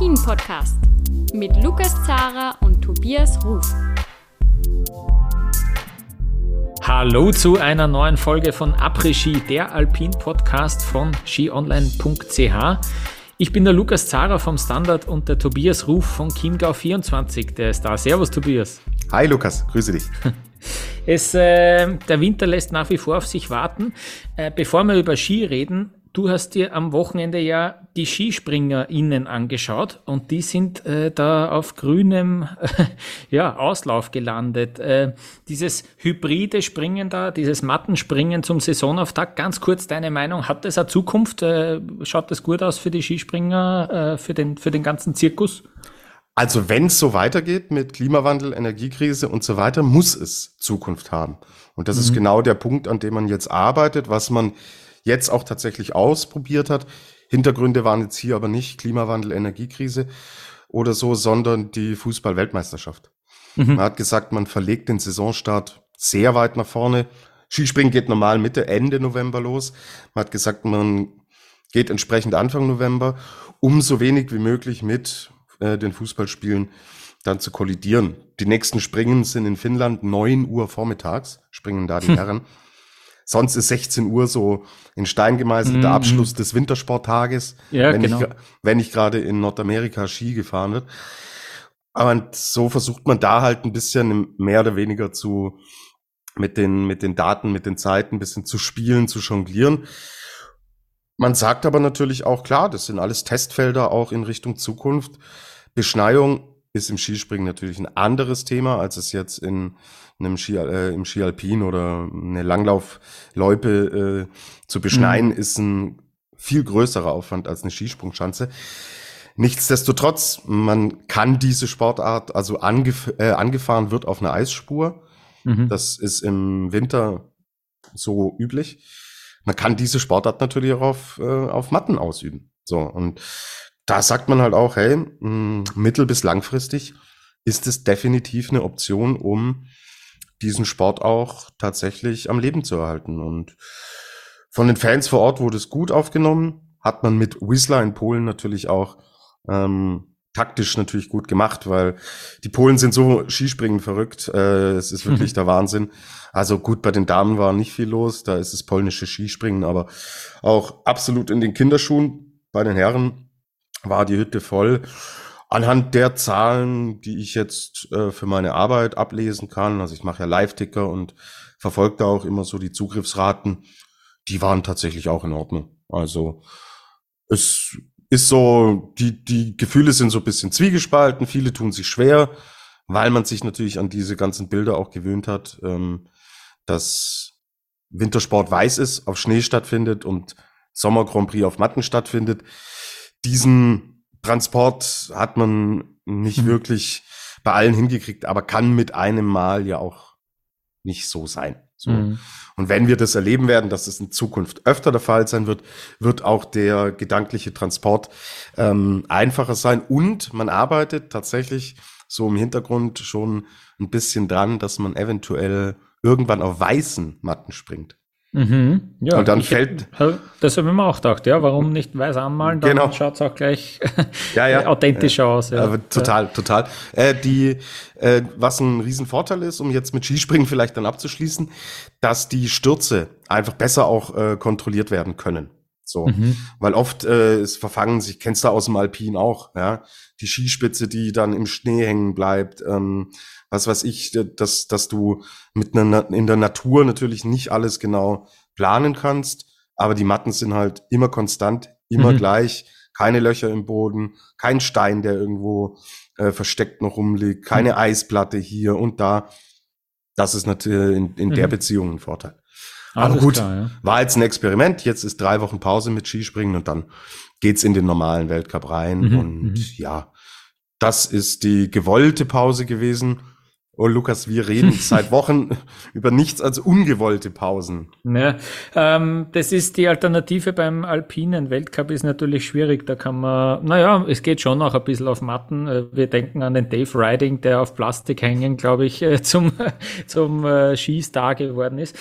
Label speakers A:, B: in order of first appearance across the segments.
A: Après-Ski, der Alpin-Podcast mit Lukas Zara und Tobias Ruf.
B: Hallo zu einer neuen Folge von Après-Ski, der Alpin-Podcast von skionline.ch. Ich bin der Lukas Zara vom Standard und der Tobias Ruf von Chiemgau24, der ist da. Servus Tobias.
C: Hi Lukas, grüße dich.
B: Es, äh, der Winter lässt nach wie vor auf sich warten. Äh, bevor wir über Ski reden, du hast dir am Wochenende ja die SkispringerInnen angeschaut und die sind äh, da auf grünem ja, Auslauf gelandet. Äh, dieses hybride Springen da, dieses Mattenspringen zum Saisonauftakt, ganz kurz deine Meinung, hat das eine Zukunft? Äh, schaut das gut aus für die Skispringer, äh, für, den, für den ganzen Zirkus?
C: Also wenn es so weitergeht mit Klimawandel, Energiekrise und so weiter, muss es Zukunft haben. Und das mhm. ist genau der Punkt, an dem man jetzt arbeitet, was man jetzt auch tatsächlich ausprobiert hat. Hintergründe waren jetzt hier aber nicht Klimawandel, Energiekrise oder so, sondern die Fußball-Weltmeisterschaft. Mhm. Man hat gesagt, man verlegt den Saisonstart sehr weit nach vorne. Skispringen geht normal Mitte, Ende November los. Man hat gesagt, man geht entsprechend Anfang November, um so wenig wie möglich mit äh, den Fußballspielen dann zu kollidieren. Die nächsten Springen sind in Finnland neun Uhr vormittags, springen da die hm. Herren. Sonst ist 16 Uhr so in Stein gemeißelt mm. der Abschluss des Wintersporttages, ja, wenn, genau. ich, wenn ich gerade in Nordamerika Ski gefahren wird. Aber so versucht man da halt ein bisschen mehr oder weniger zu mit den, mit den Daten, mit den Zeiten ein bisschen zu spielen, zu jonglieren. Man sagt aber natürlich auch klar, das sind alles Testfelder auch in Richtung Zukunft. Beschneiung ist im Skispringen natürlich ein anderes Thema, als es jetzt in einem Ski, äh, im Ski Alpin oder eine Langlaufloipe äh, zu beschneien, mhm. ist ein viel größerer Aufwand als eine Skisprungschanze. Nichtsdestotrotz, man kann diese Sportart, also angef äh, angefahren wird auf einer Eisspur. Mhm. Das ist im Winter so üblich. Man kann diese Sportart natürlich auch auf, äh, auf Matten ausüben. So, und da sagt man halt auch, hey, mittel- bis langfristig ist es definitiv eine Option, um diesen Sport auch tatsächlich am Leben zu erhalten. Und von den Fans vor Ort wurde es gut aufgenommen. Hat man mit Whistler in Polen natürlich auch ähm, taktisch natürlich gut gemacht, weil die Polen sind so Skispringen verrückt. Äh, es ist wirklich mhm. der Wahnsinn. Also gut, bei den Damen war nicht viel los. Da ist das polnische Skispringen, aber auch absolut in den Kinderschuhen. Bei den Herren war die Hütte voll. Anhand der Zahlen, die ich jetzt äh, für meine Arbeit ablesen kann, also ich mache ja Live-Ticker und verfolge da auch immer so die Zugriffsraten, die waren tatsächlich auch in Ordnung. Also es ist so, die, die Gefühle sind so ein bisschen zwiegespalten, viele tun sich schwer, weil man sich natürlich an diese ganzen Bilder auch gewöhnt hat, ähm, dass Wintersport weiß ist, auf Schnee stattfindet und Sommer Grand Prix auf Matten stattfindet diesen Transport hat man nicht mhm. wirklich bei allen hingekriegt, aber kann mit einem Mal ja auch nicht so sein. So. Mhm. Und wenn wir das erleben werden, dass es in Zukunft öfter der Fall sein wird, wird auch der gedankliche Transport ähm, einfacher sein. Und man arbeitet tatsächlich so im Hintergrund schon ein bisschen dran, dass man eventuell irgendwann auf weißen Matten springt.
B: Mhm. Ja, und dann ich, fällt. Das habe ich mir auch gedacht, ja, warum nicht weiß anmalen, dann genau. schaut es auch gleich ja, ja. authentischer aus.
C: Ja. Aber total, total. Äh, die, äh, was ein Riesenvorteil ist, um jetzt mit Skispringen vielleicht dann abzuschließen, dass die Stürze einfach besser auch äh, kontrolliert werden können. So, mhm. weil oft äh, es verfangen sich, kennst du aus dem Alpin auch, ja, die Skispitze, die dann im Schnee hängen bleibt, ähm, was weiß ich, dass, dass du mit einer, in der Natur natürlich nicht alles genau planen kannst, aber die Matten sind halt immer konstant, immer mhm. gleich, keine Löcher im Boden, kein Stein, der irgendwo äh, versteckt noch rumliegt, keine mhm. Eisplatte hier und da. Das ist natürlich in, in mhm. der Beziehung ein Vorteil. Aber gut, klar, ja. war jetzt ein Experiment. Jetzt ist drei Wochen Pause mit Skispringen und dann geht's in den normalen Weltcup rein. Mhm, und mhm. ja, das ist die gewollte Pause gewesen. Oh, Lukas, wir reden seit Wochen über nichts als ungewollte Pausen.
B: Ja, ähm, das ist die Alternative beim alpinen Weltcup ist natürlich schwierig. Da kann man, naja, es geht schon noch ein bisschen auf Matten. Äh, wir denken an den Dave Riding, der auf Plastik hängen, glaube ich, äh, zum, zum äh, Skistar geworden ist.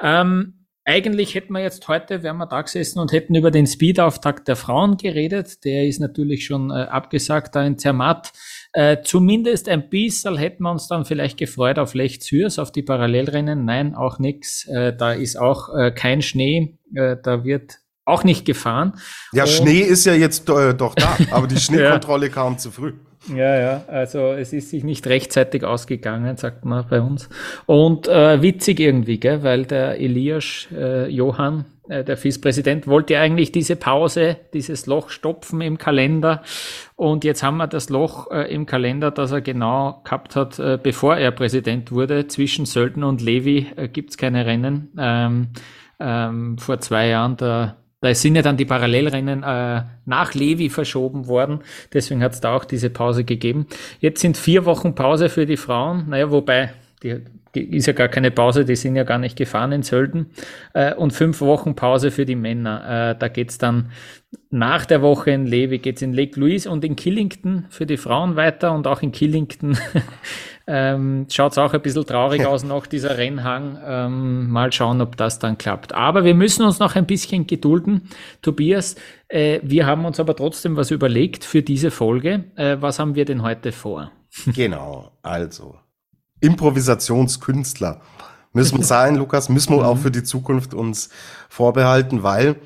B: Ähm, eigentlich hätten wir jetzt heute, wären wir da gesessen und hätten über den Speedauftakt der Frauen geredet. Der ist natürlich schon äh, abgesagt da in Zermatt. Äh, zumindest ein bisschen hätten wir uns dann vielleicht gefreut auf Lech Zürs, auf die Parallelrennen. Nein, auch nix. Äh, da ist auch äh, kein Schnee. Äh, da wird auch nicht gefahren.
C: Ja, und Schnee ist ja jetzt äh, doch da, aber die Schneekontrolle ja. kam zu früh.
B: Ja, ja, also es ist sich nicht rechtzeitig ausgegangen, sagt man bei uns. Und äh, witzig irgendwie, gell? weil der Elias äh, Johann, äh, der FIS-Präsident, wollte eigentlich diese Pause, dieses Loch stopfen im Kalender. Und jetzt haben wir das Loch äh, im Kalender, das er genau gehabt hat, äh, bevor er Präsident wurde. Zwischen Sölden und Levi äh, gibt's keine Rennen. Ähm, ähm, vor zwei Jahren, da da sind ja dann die Parallelrennen äh, nach Levi verschoben worden. Deswegen hat es da auch diese Pause gegeben. Jetzt sind vier Wochen Pause für die Frauen. Naja, wobei, die, die ist ja gar keine Pause, die sind ja gar nicht gefahren in Sölden. Äh, und fünf Wochen Pause für die Männer. Äh, da geht's dann nach der Woche in Levi, geht's in Lake Louise und in Killington für die Frauen weiter. Und auch in Killington ähm, schaut es auch ein bisschen traurig aus nach dieser Rennhang. Ähm, mal schauen, ob das dann klappt. Aber wir müssen uns noch ein bisschen gedulden. Tobias, äh, wir haben uns aber trotzdem was überlegt für diese Folge. Äh, was haben wir denn heute vor?
C: Genau, also Improvisationskünstler müssen wir sein, Lukas, müssen wir auch mhm. für die Zukunft uns vorbehalten, weil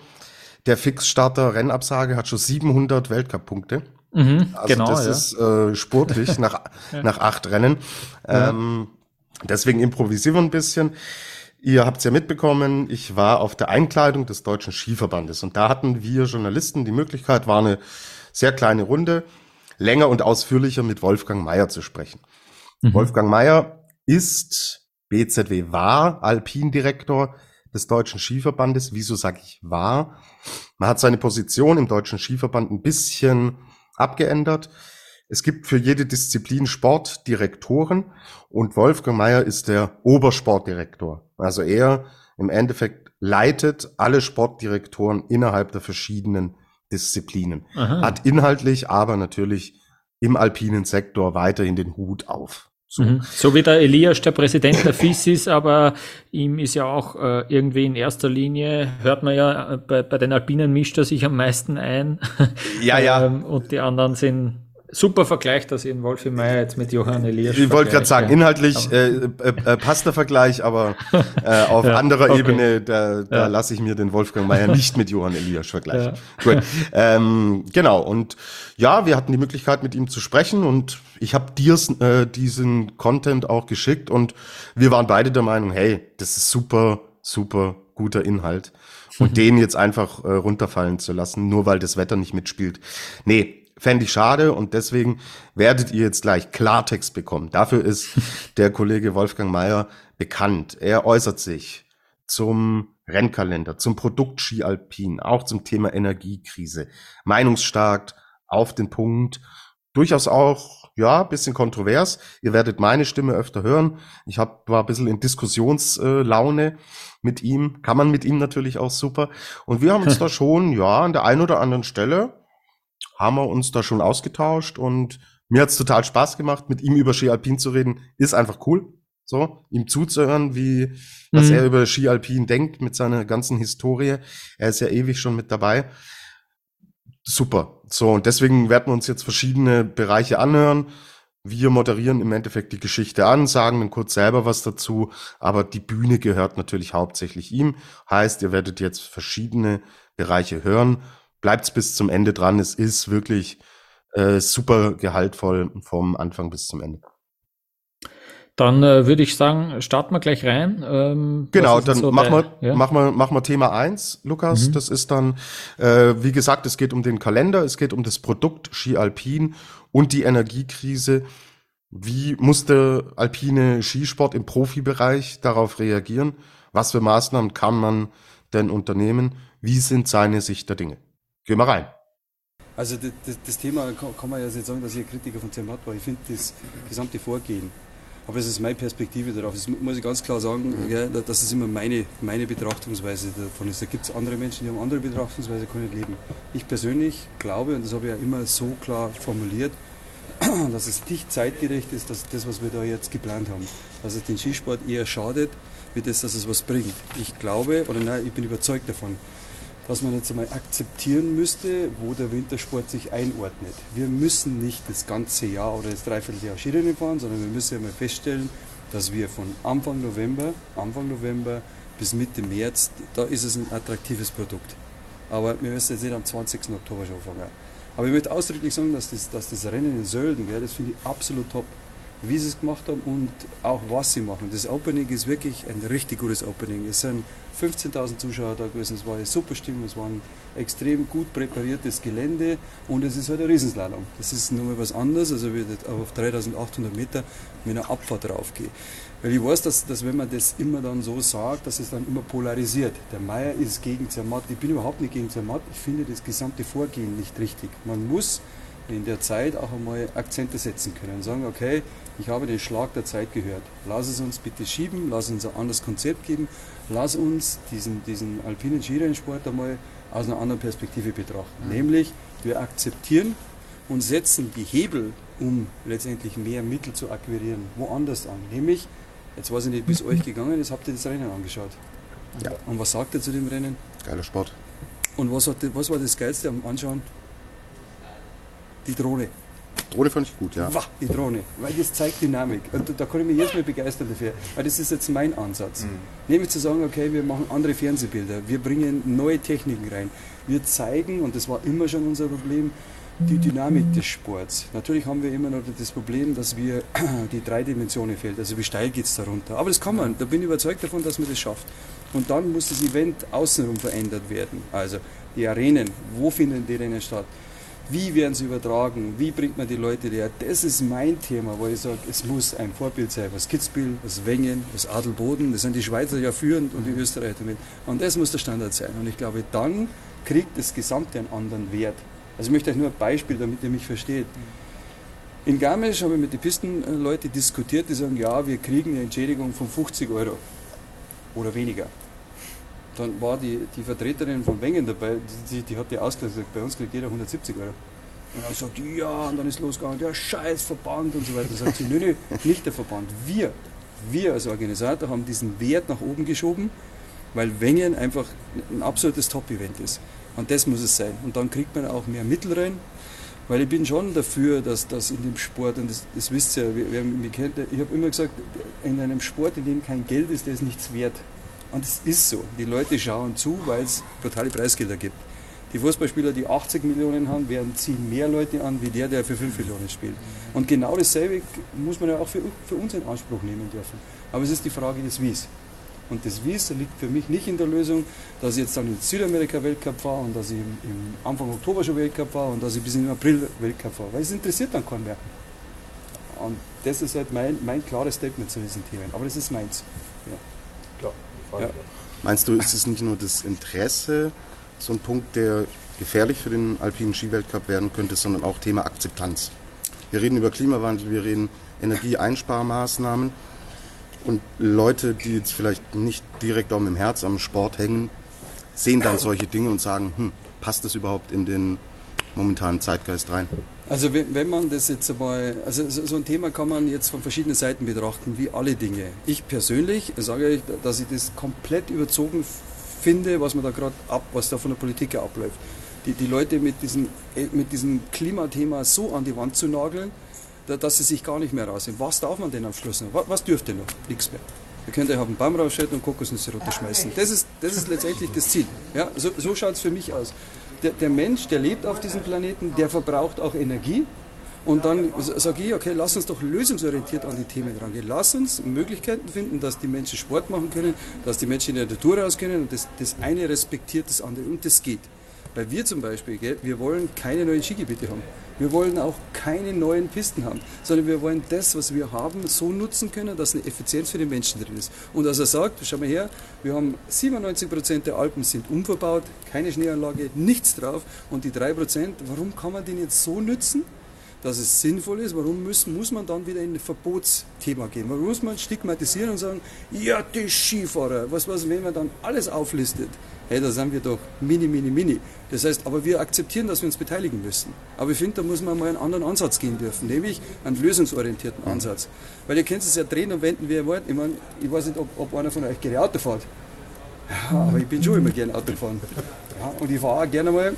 C: der Fixstarter Rennabsage hat schon 700 Weltcup-Punkte. Mhm, also genau, das ja. ist äh, sportlich nach, ja. nach acht Rennen. Ähm, deswegen improvisieren wir ein bisschen. Ihr habt es ja mitbekommen, ich war auf der Einkleidung des Deutschen Skiverbandes und da hatten wir Journalisten die Möglichkeit, war eine sehr kleine Runde, länger und ausführlicher mit Wolfgang Mayer zu sprechen. Mhm. Wolfgang Mayer ist BZW war Alpindirektor des Deutschen Skiverbandes. Wieso sage ich war? Man hat seine Position im Deutschen Skiverband ein bisschen abgeändert. Es gibt für jede Disziplin Sportdirektoren und Wolfgang Mayer ist der Obersportdirektor. Also er im Endeffekt leitet alle Sportdirektoren innerhalb der verschiedenen Disziplinen. Aha. Hat inhaltlich aber natürlich im alpinen Sektor weiterhin den Hut auf.
B: So. Mhm. so wie der Elias der Präsident der FIS ist, aber ihm ist ja auch äh, irgendwie in erster Linie, hört man ja, äh, bei, bei den Alpinen mischt er sich am meisten ein.
C: Ja, ja. ähm,
B: und die anderen sind super Vergleich, dass ihr Wolfi Meier jetzt mit Johann Elias.
C: Ich wollte gerade sagen, inhaltlich äh, äh, äh, passt der Vergleich, aber äh, auf ja, anderer okay. Ebene, da, da ja. lasse ich mir den Wolfgang Meier nicht mit Johann Elias vergleichen. Ja. Gut. Ähm, genau, und ja, wir hatten die Möglichkeit, mit ihm zu sprechen und ich habe dir äh, diesen Content auch geschickt und wir waren beide der Meinung, hey, das ist super, super guter Inhalt. Und mhm. den jetzt einfach äh, runterfallen zu lassen, nur weil das Wetter nicht mitspielt. Nee, fände ich schade und deswegen werdet ihr jetzt gleich Klartext bekommen. Dafür ist der Kollege Wolfgang Mayer bekannt. Er äußert sich zum Rennkalender, zum Produkt Ski Alpin, auch zum Thema Energiekrise. Meinungsstark, auf den Punkt, durchaus auch, ja, bisschen kontrovers. Ihr werdet meine Stimme öfter hören. Ich hab, war ein bisschen in Diskussionslaune mit ihm, kann man mit ihm natürlich auch super. Und wir haben uns da schon, ja, an der einen oder anderen Stelle haben wir uns da schon ausgetauscht und mir hat's total Spaß gemacht, mit ihm über Ski Alpin zu reden. Ist einfach cool. So, ihm zuzuhören, wie, was mhm. er über Ski Alpin denkt mit seiner ganzen Historie. Er ist ja ewig schon mit dabei. Super. So, und deswegen werden wir uns jetzt verschiedene Bereiche anhören. Wir moderieren im Endeffekt die Geschichte an, sagen dann kurz selber was dazu, aber die Bühne gehört natürlich hauptsächlich ihm. Heißt, ihr werdet jetzt verschiedene Bereiche hören bleibt's bis zum Ende dran. Es ist wirklich äh, super gehaltvoll vom Anfang bis zum Ende.
B: Dann äh, würde ich sagen, starten wir gleich rein.
C: Ähm, genau, dann so machen wir, ja? machen wir Thema eins, Lukas. Mhm. Das ist dann, äh, wie gesagt, es geht um den Kalender, es geht um das Produkt Ski Alpin und die Energiekrise. Wie muss der alpine Skisport im Profibereich darauf reagieren? Was für Maßnahmen kann man denn unternehmen? Wie sind seine Sicht der Dinge? Gehen wir rein.
D: Also das, das, das Thema kann, man ja nicht sagen, dass ich ein Kritiker von Zermatt war. Ich finde das gesamte Vorgehen. Aber es ist meine Perspektive darauf. Das muss ich ganz klar sagen, mhm. ja, dass es immer meine, meine Betrachtungsweise davon ist. Da gibt es andere Menschen, die haben andere Betrachtungsweise, können nicht leben. Ich persönlich glaube, und das habe ich ja immer so klar formuliert, dass es nicht zeitgerecht ist, dass das, was wir da jetzt geplant haben, dass es den Skisport eher schadet, wie das, dass es was bringt. Ich glaube, oder nein, ich bin überzeugt davon, dass man jetzt einmal akzeptieren müsste, wo der Wintersport sich einordnet. Wir müssen nicht das ganze Jahr oder das Dreivierteljahr Skirennen fahren, sondern wir müssen einmal feststellen, dass wir von Anfang November, Anfang November bis Mitte März, da ist es ein attraktives Produkt. Aber wir müssen jetzt nicht am 20. Oktober schon anfangen. Aber ich möchte ausdrücklich sagen, dass das, dass das Rennen in Sölden, gell, das finde ich absolut top wie sie es gemacht haben und auch was sie machen. Das Opening ist wirklich ein richtig gutes Opening. Es sind 15.000 Zuschauer da gewesen, es war eine super Stimmung, es war ein extrem gut präpariertes Gelände und es ist halt ein Riesenslalom. Das ist nochmal was anderes, also wie auf 3.800 Meter mit einer Abfahrt draufgehe. Weil ich weiß, dass, dass wenn man das immer dann so sagt, dass es dann immer polarisiert. Der Meier ist gegen Zermatt. Ich bin überhaupt nicht gegen Zermatt. Ich finde das gesamte Vorgehen nicht richtig. Man muss in der Zeit auch einmal Akzente setzen können sagen, okay, ich habe den Schlag der Zeit gehört. Lass es uns bitte schieben, lass uns ein anderes Konzept geben, lass uns diesen, diesen alpinen Skirennsport einmal aus einer anderen Perspektive betrachten. Mhm. Nämlich, wir akzeptieren und setzen die Hebel, um letztendlich mehr Mittel zu akquirieren, woanders an. Nämlich, jetzt weiß ich nicht, bis euch gegangen ist, habt ihr das Rennen angeschaut. Ja. Und was sagt ihr zu dem Rennen?
C: Geiler Sport.
D: Und was, hat, was war das Geilste am Anschauen? Die Drohne.
C: Drohne fand ich gut, ja.
D: Wah, die Drohne, weil das zeigt Dynamik. Und da kann ich mich jedes Mal begeistern dafür. Weil das ist jetzt mein Ansatz. Mhm. Nämlich zu sagen, okay, wir machen andere Fernsehbilder, wir bringen neue Techniken rein. Wir zeigen, und das war immer schon unser Problem, die Dynamik des Sports. Natürlich haben wir immer noch das Problem, dass wir die drei Dimensionen fehlt. Also wie steil geht es darunter. Aber das kann man. Da bin ich überzeugt davon, dass man das schafft. Und dann muss das Event außenrum verändert werden. Also die Arenen, wo finden die Rennen statt? Wie werden sie übertragen? Wie bringt man die Leute her? Das ist mein Thema, wo ich sage, es muss ein Vorbild sein, was Kitzbühel, was Wengen, was Adelboden, das sind die Schweizer ja führend und die Österreicher damit. Und das muss der Standard sein. Und ich glaube, dann kriegt das Gesamte einen anderen Wert. Also ich möchte euch nur ein Beispiel, damit ihr mich versteht. In Garmisch habe ich mit den Pistenleuten diskutiert, die sagen, ja, wir kriegen eine Entschädigung von 50 Euro oder weniger. Dann war die, die Vertreterin von Wengen dabei, die, die hat die ausgesagt, bei uns kriegt jeder 170 Euro. Und dann sagt die, ja, und dann ist losgegangen, der scheiß Verband und so weiter. Dann sagt sie, nö, nö, nicht der Verband, wir, wir als Organisator haben diesen Wert nach oben geschoben, weil Wengen einfach ein absolutes Top-Event ist. Und das muss es sein. Und dann kriegt man auch mehr Mittel rein, weil ich bin schon dafür, dass das in dem Sport, und das, das wisst ihr, wer, wer mich kennt, ich habe immer gesagt, in einem Sport, in dem kein Geld ist, der ist nichts wert. Und es ist so. Die Leute schauen zu, weil es brutale Preisgelder gibt. Die Fußballspieler, die 80 Millionen haben, werden ziehen mehr Leute an, wie der, der für 5 Millionen spielt. Und genau dasselbe muss man ja auch für, für uns in Anspruch nehmen dürfen. Aber es ist die Frage des Wies. Und das Wies liegt für mich nicht in der Lösung, dass ich jetzt dann in Südamerika Weltcup fahre und dass ich im, im Anfang Oktober schon Weltcup fahre und dass ich bis in April Weltcup fahre. Weil es interessiert dann keinen mehr. Und das ist halt mein, mein klares Statement zu diesen Themen. Aber das ist meins. Ja.
C: Ja. Meinst du, ist es nicht nur das Interesse, so ein Punkt, der gefährlich für den alpinen Skiweltcup werden könnte, sondern auch Thema Akzeptanz? Wir reden über Klimawandel, wir reden Energieeinsparmaßnahmen und Leute, die jetzt vielleicht nicht direkt auch im Herz am Sport hängen, sehen dann solche Dinge und sagen, hm, passt das überhaupt in den momentanen Zeitgeist rein?
D: Also wenn, man das jetzt einmal, also so ein Thema kann man jetzt von verschiedenen Seiten betrachten, wie alle Dinge. Ich persönlich sage euch, dass ich das komplett überzogen finde, was man da gerade ab, was da von der Politik abläuft. Die, die Leute mit diesem, mit diesem Klimathema so an die Wand zu nageln, dass sie sich gar nicht mehr rausnehmen. Was darf man denn am Schluss noch? Was, was dürfte noch? Nichts mehr. Ihr könnt euch auf den Baum rausschalten und Kokosnüsse runterschmeißen. Das ist, das ist letztendlich das Ziel. Ja, so so schaut es für mich aus der, der Mensch, der lebt auf diesem Planeten, der verbraucht auch Energie. Und dann sage ich, okay, lass uns doch lösungsorientiert an die Themen rangehen. Lass uns Möglichkeiten finden, dass die Menschen Sport machen können, dass die Menschen in der Natur raus können und das, das eine respektiert das andere und das geht. Weil wir zum Beispiel, gell, wir wollen keine neuen Skigebiete haben. Wir wollen auch keine neuen Pisten haben, sondern wir wollen das, was wir haben, so nutzen können, dass eine Effizienz für den Menschen drin ist. Und als er sagt, schau mal her, wir haben 97 Prozent der Alpen sind unverbaut, keine Schneeanlage, nichts drauf und die 3 Prozent, warum kann man den jetzt so nützen? Dass es sinnvoll ist, warum muss, muss man dann wieder in ein Verbotsthema gehen? Warum muss man stigmatisieren und sagen, ja, die Skifahrer, was, was, wenn man dann alles auflistet? Hey, da sind wir doch mini, mini, mini. Das heißt, aber wir akzeptieren, dass wir uns beteiligen müssen. Aber ich finde, da muss man mal einen anderen Ansatz gehen dürfen, nämlich einen lösungsorientierten Ansatz. Weil ihr könnt es ja drehen und wenden, wie ihr wollt. Ich meine, ich weiß nicht, ob, ob einer von euch gerne Auto fährt. Ja, aber ich bin schon immer gerne Auto gefahren. Ja, und ich fahre auch gerne mal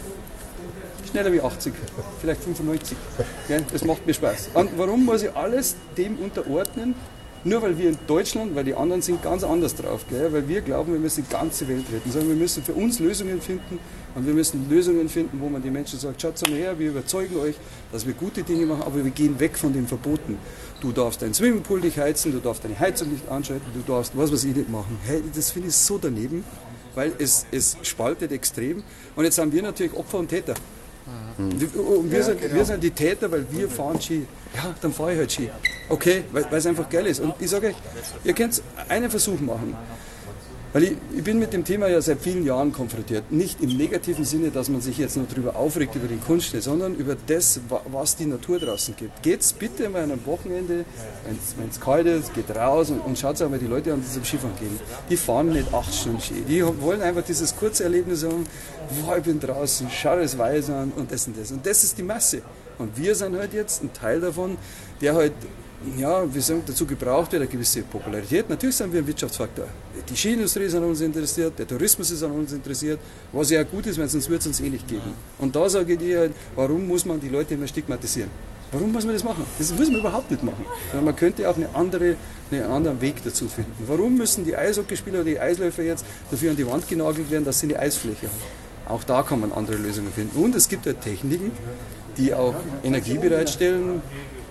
D: schneller wie 80, vielleicht 95. Das macht mir Spaß. Und warum muss ich alles dem unterordnen? Nur weil wir in Deutschland, weil die anderen sind ganz anders drauf, gell? weil wir glauben, wir müssen die ganze Welt retten, sondern wir müssen für uns Lösungen finden und wir müssen Lösungen finden, wo man die Menschen sagt, schaut mal her, wir überzeugen euch, dass wir gute Dinge machen, aber wir gehen weg von den Verboten. Du darfst dein Swimmingpool nicht heizen, du darfst deine Heizung nicht anschalten, du darfst was weiß ich nicht machen. Hey, das finde ich so daneben, weil es, es spaltet extrem. Und jetzt haben wir natürlich Opfer und Täter. Mhm. Und wir, ja, sind, genau. wir sind die Täter, weil wir fahren Ski. Ja, dann fahre ich halt Ski. Okay, weil es einfach geil ist. Und ich sage ihr könnt einen Versuch machen. Weil ich, ich, bin mit dem Thema ja seit vielen Jahren konfrontiert. Nicht im negativen Sinne, dass man sich jetzt nur darüber aufregt, über den Kunstschnitt, sondern über das, was die Natur draußen gibt. Geht's bitte mal an einem Wochenende, wenn es kalt ist, geht raus und, und schaut einmal die Leute an, die zum Skifahren gehen. Die fahren nicht acht Stunden Ski. Die wollen einfach dieses kurze Erlebnis haben, boah, ich bin draußen, schau das Weiß an und das und das. Und das ist die Masse. Und wir sind halt jetzt ein Teil davon, der halt ja, wir sagen, dazu gebraucht wird eine gewisse Popularität. Natürlich sind wir ein Wirtschaftsfaktor. Die Skiindustrie ist an uns interessiert, der Tourismus ist an uns interessiert, was ja gut ist, weil sonst wird es uns eh nicht geben. Und da sage ich dir, warum muss man die Leute immer stigmatisieren? Warum muss man das machen? Das muss man überhaupt nicht machen. Man könnte auch eine andere, einen anderen Weg dazu finden. Warum müssen die Eishockeyspieler oder die Eisläufer jetzt dafür an die Wand genagelt werden, dass sie eine Eisfläche haben? Auch da kann man andere Lösungen finden. Und es gibt ja Techniken, die auch Energie bereitstellen,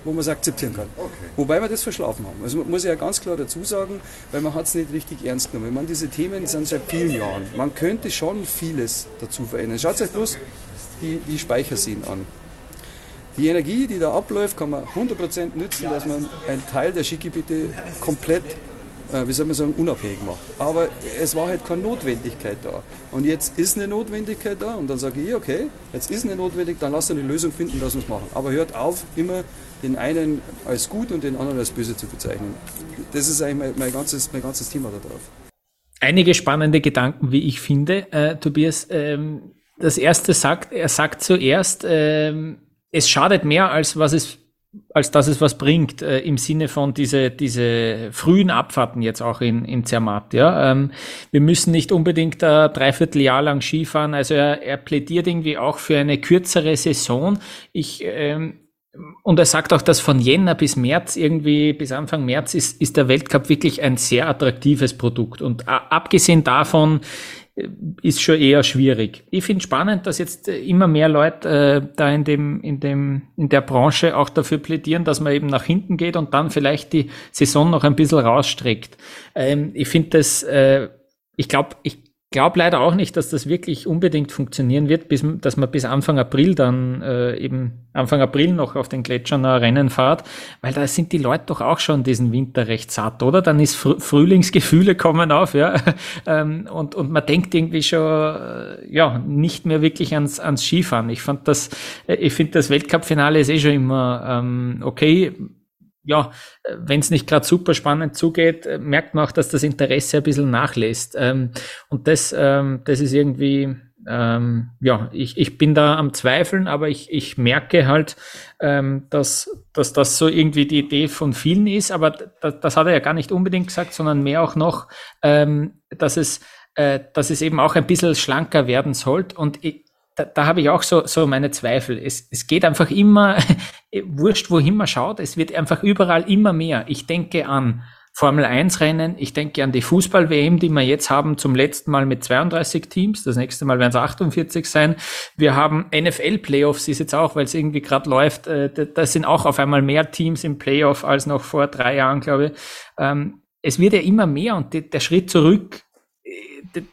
D: wo man es akzeptieren kann. Okay. Wobei wir das verschlafen haben. Also muss ich ja ganz klar dazu sagen, weil man hat es nicht richtig ernst genommen. Man, diese Themen sind seit vielen Jahren. Man könnte schon vieles dazu verändern. Schaut euch bloß die, die Speicherseen an. Die Energie, die da abläuft, kann man 100% nützen, dass man einen Teil der Skigebiete komplett äh, wie soll man sagen, unabhängig macht. Aber es war halt keine Notwendigkeit da. Und jetzt ist eine Notwendigkeit da und dann sage ich, okay, jetzt ist eine Notwendigkeit, dann lasst eine Lösung finden, dass wir es machen. Aber hört auf, immer den einen als gut und den anderen als böse zu bezeichnen. Das ist eigentlich mein, mein ganzes, mein ganzes Thema da drauf.
B: Einige spannende Gedanken, wie ich finde, äh, Tobias. Ähm, das erste sagt, er sagt zuerst, ähm, es schadet mehr, als was es als dass es was bringt, äh, im Sinne von diese, diese frühen Abfahrten jetzt auch in, in Zermatt. Ja? Ähm, wir müssen nicht unbedingt ein Dreivierteljahr lang Skifahren. Also er, er plädiert irgendwie auch für eine kürzere Saison. Ich, ähm, und er sagt auch, dass von Jänner bis März irgendwie, bis Anfang März ist, ist der Weltcup wirklich ein sehr attraktives Produkt. Und abgesehen davon ist schon eher schwierig. Ich finde spannend, dass jetzt äh, immer mehr Leute äh, da in dem, in dem, in der Branche auch dafür plädieren, dass man eben nach hinten geht und dann vielleicht die Saison noch ein bisschen rausstreckt. Ähm, ich finde das, äh, ich glaube, ich glaube leider auch nicht, dass das wirklich unbedingt funktionieren wird, bis, dass man bis Anfang April dann äh, eben Anfang April noch auf den Gletschern Rennen fahrt, weil da sind die Leute doch auch schon diesen Winter recht satt, oder? Dann ist Fr Frühlingsgefühle kommen auf, ja, ähm, und, und man denkt irgendwie schon, äh, ja, nicht mehr wirklich ans, ans Skifahren. Ich fand das, äh, ich finde das Weltcup-Finale ist eh schon immer ähm, okay ja, wenn es nicht gerade super spannend zugeht, äh, merkt man auch, dass das Interesse ein bisschen nachlässt. Ähm, und das, ähm, das ist irgendwie, ähm, ja, ich, ich bin da am Zweifeln, aber ich, ich merke halt, ähm, dass, dass das so irgendwie die Idee von vielen ist, aber das, das hat er ja gar nicht unbedingt gesagt, sondern mehr auch noch, ähm, dass es äh, dass es eben auch ein bisschen schlanker werden sollte. Und da, da habe ich auch so, so meine Zweifel. Es, es geht einfach immer, wurscht, wohin man schaut, es wird einfach überall immer mehr. Ich denke an Formel 1 Rennen, ich denke an die Fußball-WM, die wir jetzt haben, zum letzten Mal mit 32 Teams, das nächste Mal werden es 48 sein. Wir haben NFL-Playoffs, ist jetzt auch, weil es irgendwie gerade läuft, äh, da sind auch auf einmal mehr Teams im Playoff als noch vor drei Jahren, glaube ich. Ähm, es wird ja immer mehr und der Schritt zurück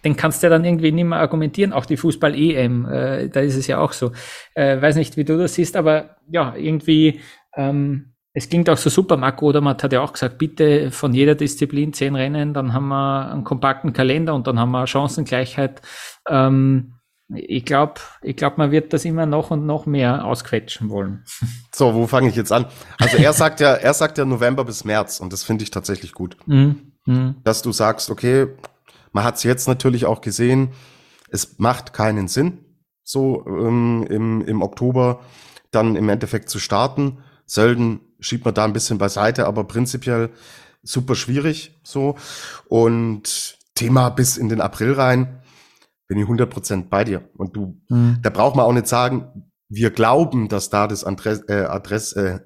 B: den kannst du ja dann irgendwie nicht mehr argumentieren. Auch die Fußball-EM, äh, da ist es ja auch so. Äh, weiß nicht, wie du das siehst, aber ja, irgendwie, ähm, es klingt auch so super. Marco Odermatt hat ja auch gesagt, bitte von jeder Disziplin zehn Rennen, dann haben wir einen kompakten Kalender und dann haben wir Chancengleichheit. Ähm, ich glaube, ich glaub, man wird das immer noch und noch mehr ausquetschen wollen.
C: So, wo fange ich jetzt an? Also er sagt ja, er sagt ja November bis März und das finde ich tatsächlich gut. Mhm. Mhm. Dass du sagst, okay, man hat es jetzt natürlich auch gesehen, es macht keinen Sinn, so ähm, im, im Oktober dann im Endeffekt zu starten. Sölden schiebt man da ein bisschen beiseite, aber prinzipiell super schwierig so. Und Thema bis in den April rein, bin ich 100% bei dir. Und du, mhm. da braucht man auch nicht sagen, wir glauben, dass da das Adress, äh, Adress äh,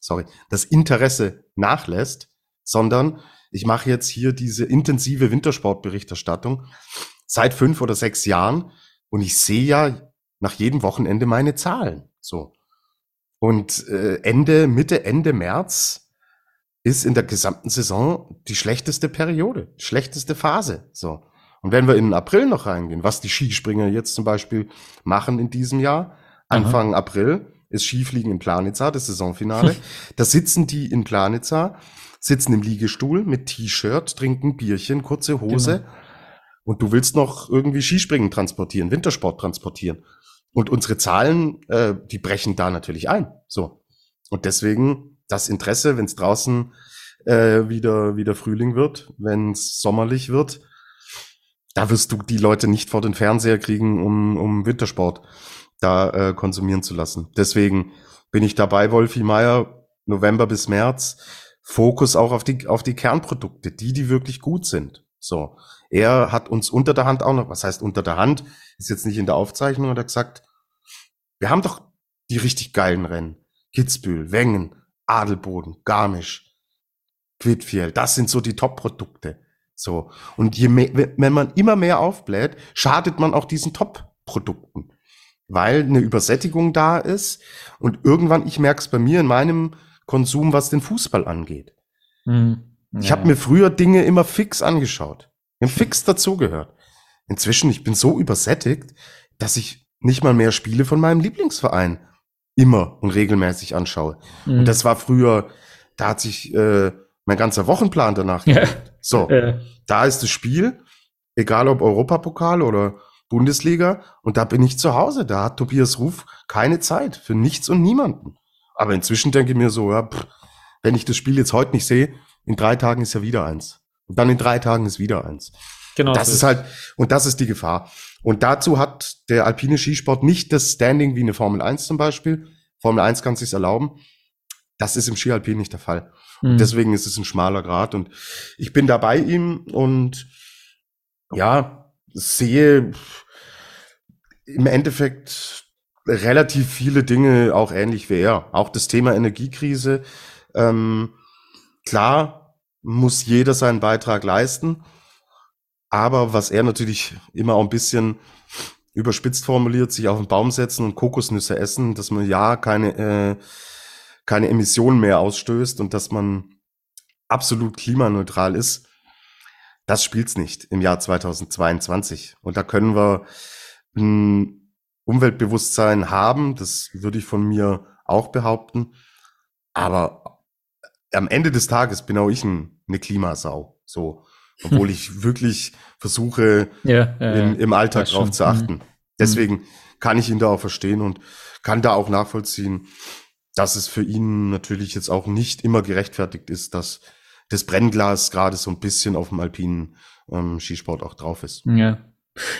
C: sorry, das Interesse nachlässt, sondern ich mache jetzt hier diese intensive Wintersportberichterstattung seit fünf oder sechs Jahren und ich sehe ja nach jedem Wochenende meine Zahlen. So. Und äh, Ende, Mitte, Ende März ist in der gesamten Saison die schlechteste Periode, schlechteste Phase. So. Und wenn wir in den April noch reingehen, was die Skispringer jetzt zum Beispiel machen in diesem Jahr, Anfang Aha. April ist Skifliegen in Planitza, das Saisonfinale. da sitzen die in Planitza, sitzen im Liegestuhl mit T-Shirt, trinken Bierchen, kurze Hose. Genau. Und du willst noch irgendwie Skispringen transportieren, Wintersport transportieren. Und unsere Zahlen, äh, die brechen da natürlich ein. So. Und deswegen das Interesse, wenn es draußen äh, wieder, wieder Frühling wird, wenn es sommerlich wird, da wirst du die Leute nicht vor den Fernseher kriegen, um, um Wintersport da äh, konsumieren zu lassen. Deswegen bin ich dabei, Wolfi Meier, November bis März, Fokus auch auf die, auf die Kernprodukte, die, die wirklich gut sind. So. Er hat uns unter der Hand auch noch, was heißt unter der Hand, ist jetzt nicht in der Aufzeichnung, hat er gesagt, wir haben doch die richtig geilen Rennen. Kitzbühel, Wengen, Adelboden, Garmisch, Quidfiel, das sind so die Top-Produkte. So. Und je mehr, wenn man immer mehr aufbläht, schadet man auch diesen Top-Produkten. Weil eine Übersättigung da ist und irgendwann, ich merke es bei mir in meinem Konsum, was den Fußball angeht. Mhm. Ja. Ich habe mir früher Dinge immer fix angeschaut. Mir fix dazugehört. Inzwischen, ich bin so übersättigt, dass ich nicht mal mehr Spiele von meinem Lieblingsverein immer und regelmäßig anschaue. Mhm. Und das war früher, da hat sich äh, mein ganzer Wochenplan danach
B: ja.
C: So, ja. da ist das Spiel, egal ob Europapokal oder Bundesliga, und da bin ich zu Hause. Da hat Tobias Ruf keine Zeit für nichts und niemanden. Aber inzwischen denke ich mir so, ja, pff, wenn ich das Spiel jetzt heute nicht sehe, in drei Tagen ist ja wieder eins. Und dann in drei Tagen ist wieder eins. Genau. Das so ist halt, und das ist die Gefahr. Und dazu hat der alpine Skisport nicht das Standing wie eine Formel 1 zum Beispiel. Formel 1 kann es sich erlauben. Das ist im Ski Alpin nicht der Fall. Mhm. deswegen ist es ein schmaler Grad. Und ich bin da bei ihm und ja, sehe im Endeffekt relativ viele Dinge auch ähnlich wie er. Auch das Thema Energiekrise. Ähm, klar muss jeder seinen Beitrag leisten. Aber was er natürlich immer auch ein bisschen überspitzt formuliert, sich auf den Baum setzen und Kokosnüsse essen, dass man ja keine, äh, keine Emissionen mehr ausstößt und dass man absolut klimaneutral ist, das spielt's nicht im Jahr 2022. Und da können wir ein Umweltbewusstsein haben, das würde ich von mir auch behaupten. Aber am Ende des Tages bin auch ich ein, eine Klimasau. So obwohl ich wirklich versuche, ja, ja, in, im Alltag drauf schon. zu achten. Mhm. Deswegen kann ich ihn da auch verstehen und kann da auch nachvollziehen, dass es für ihn natürlich jetzt auch nicht immer gerechtfertigt ist, dass das Brennglas gerade so ein bisschen auf dem alpinen ähm, Skisport auch drauf ist.
B: Ja,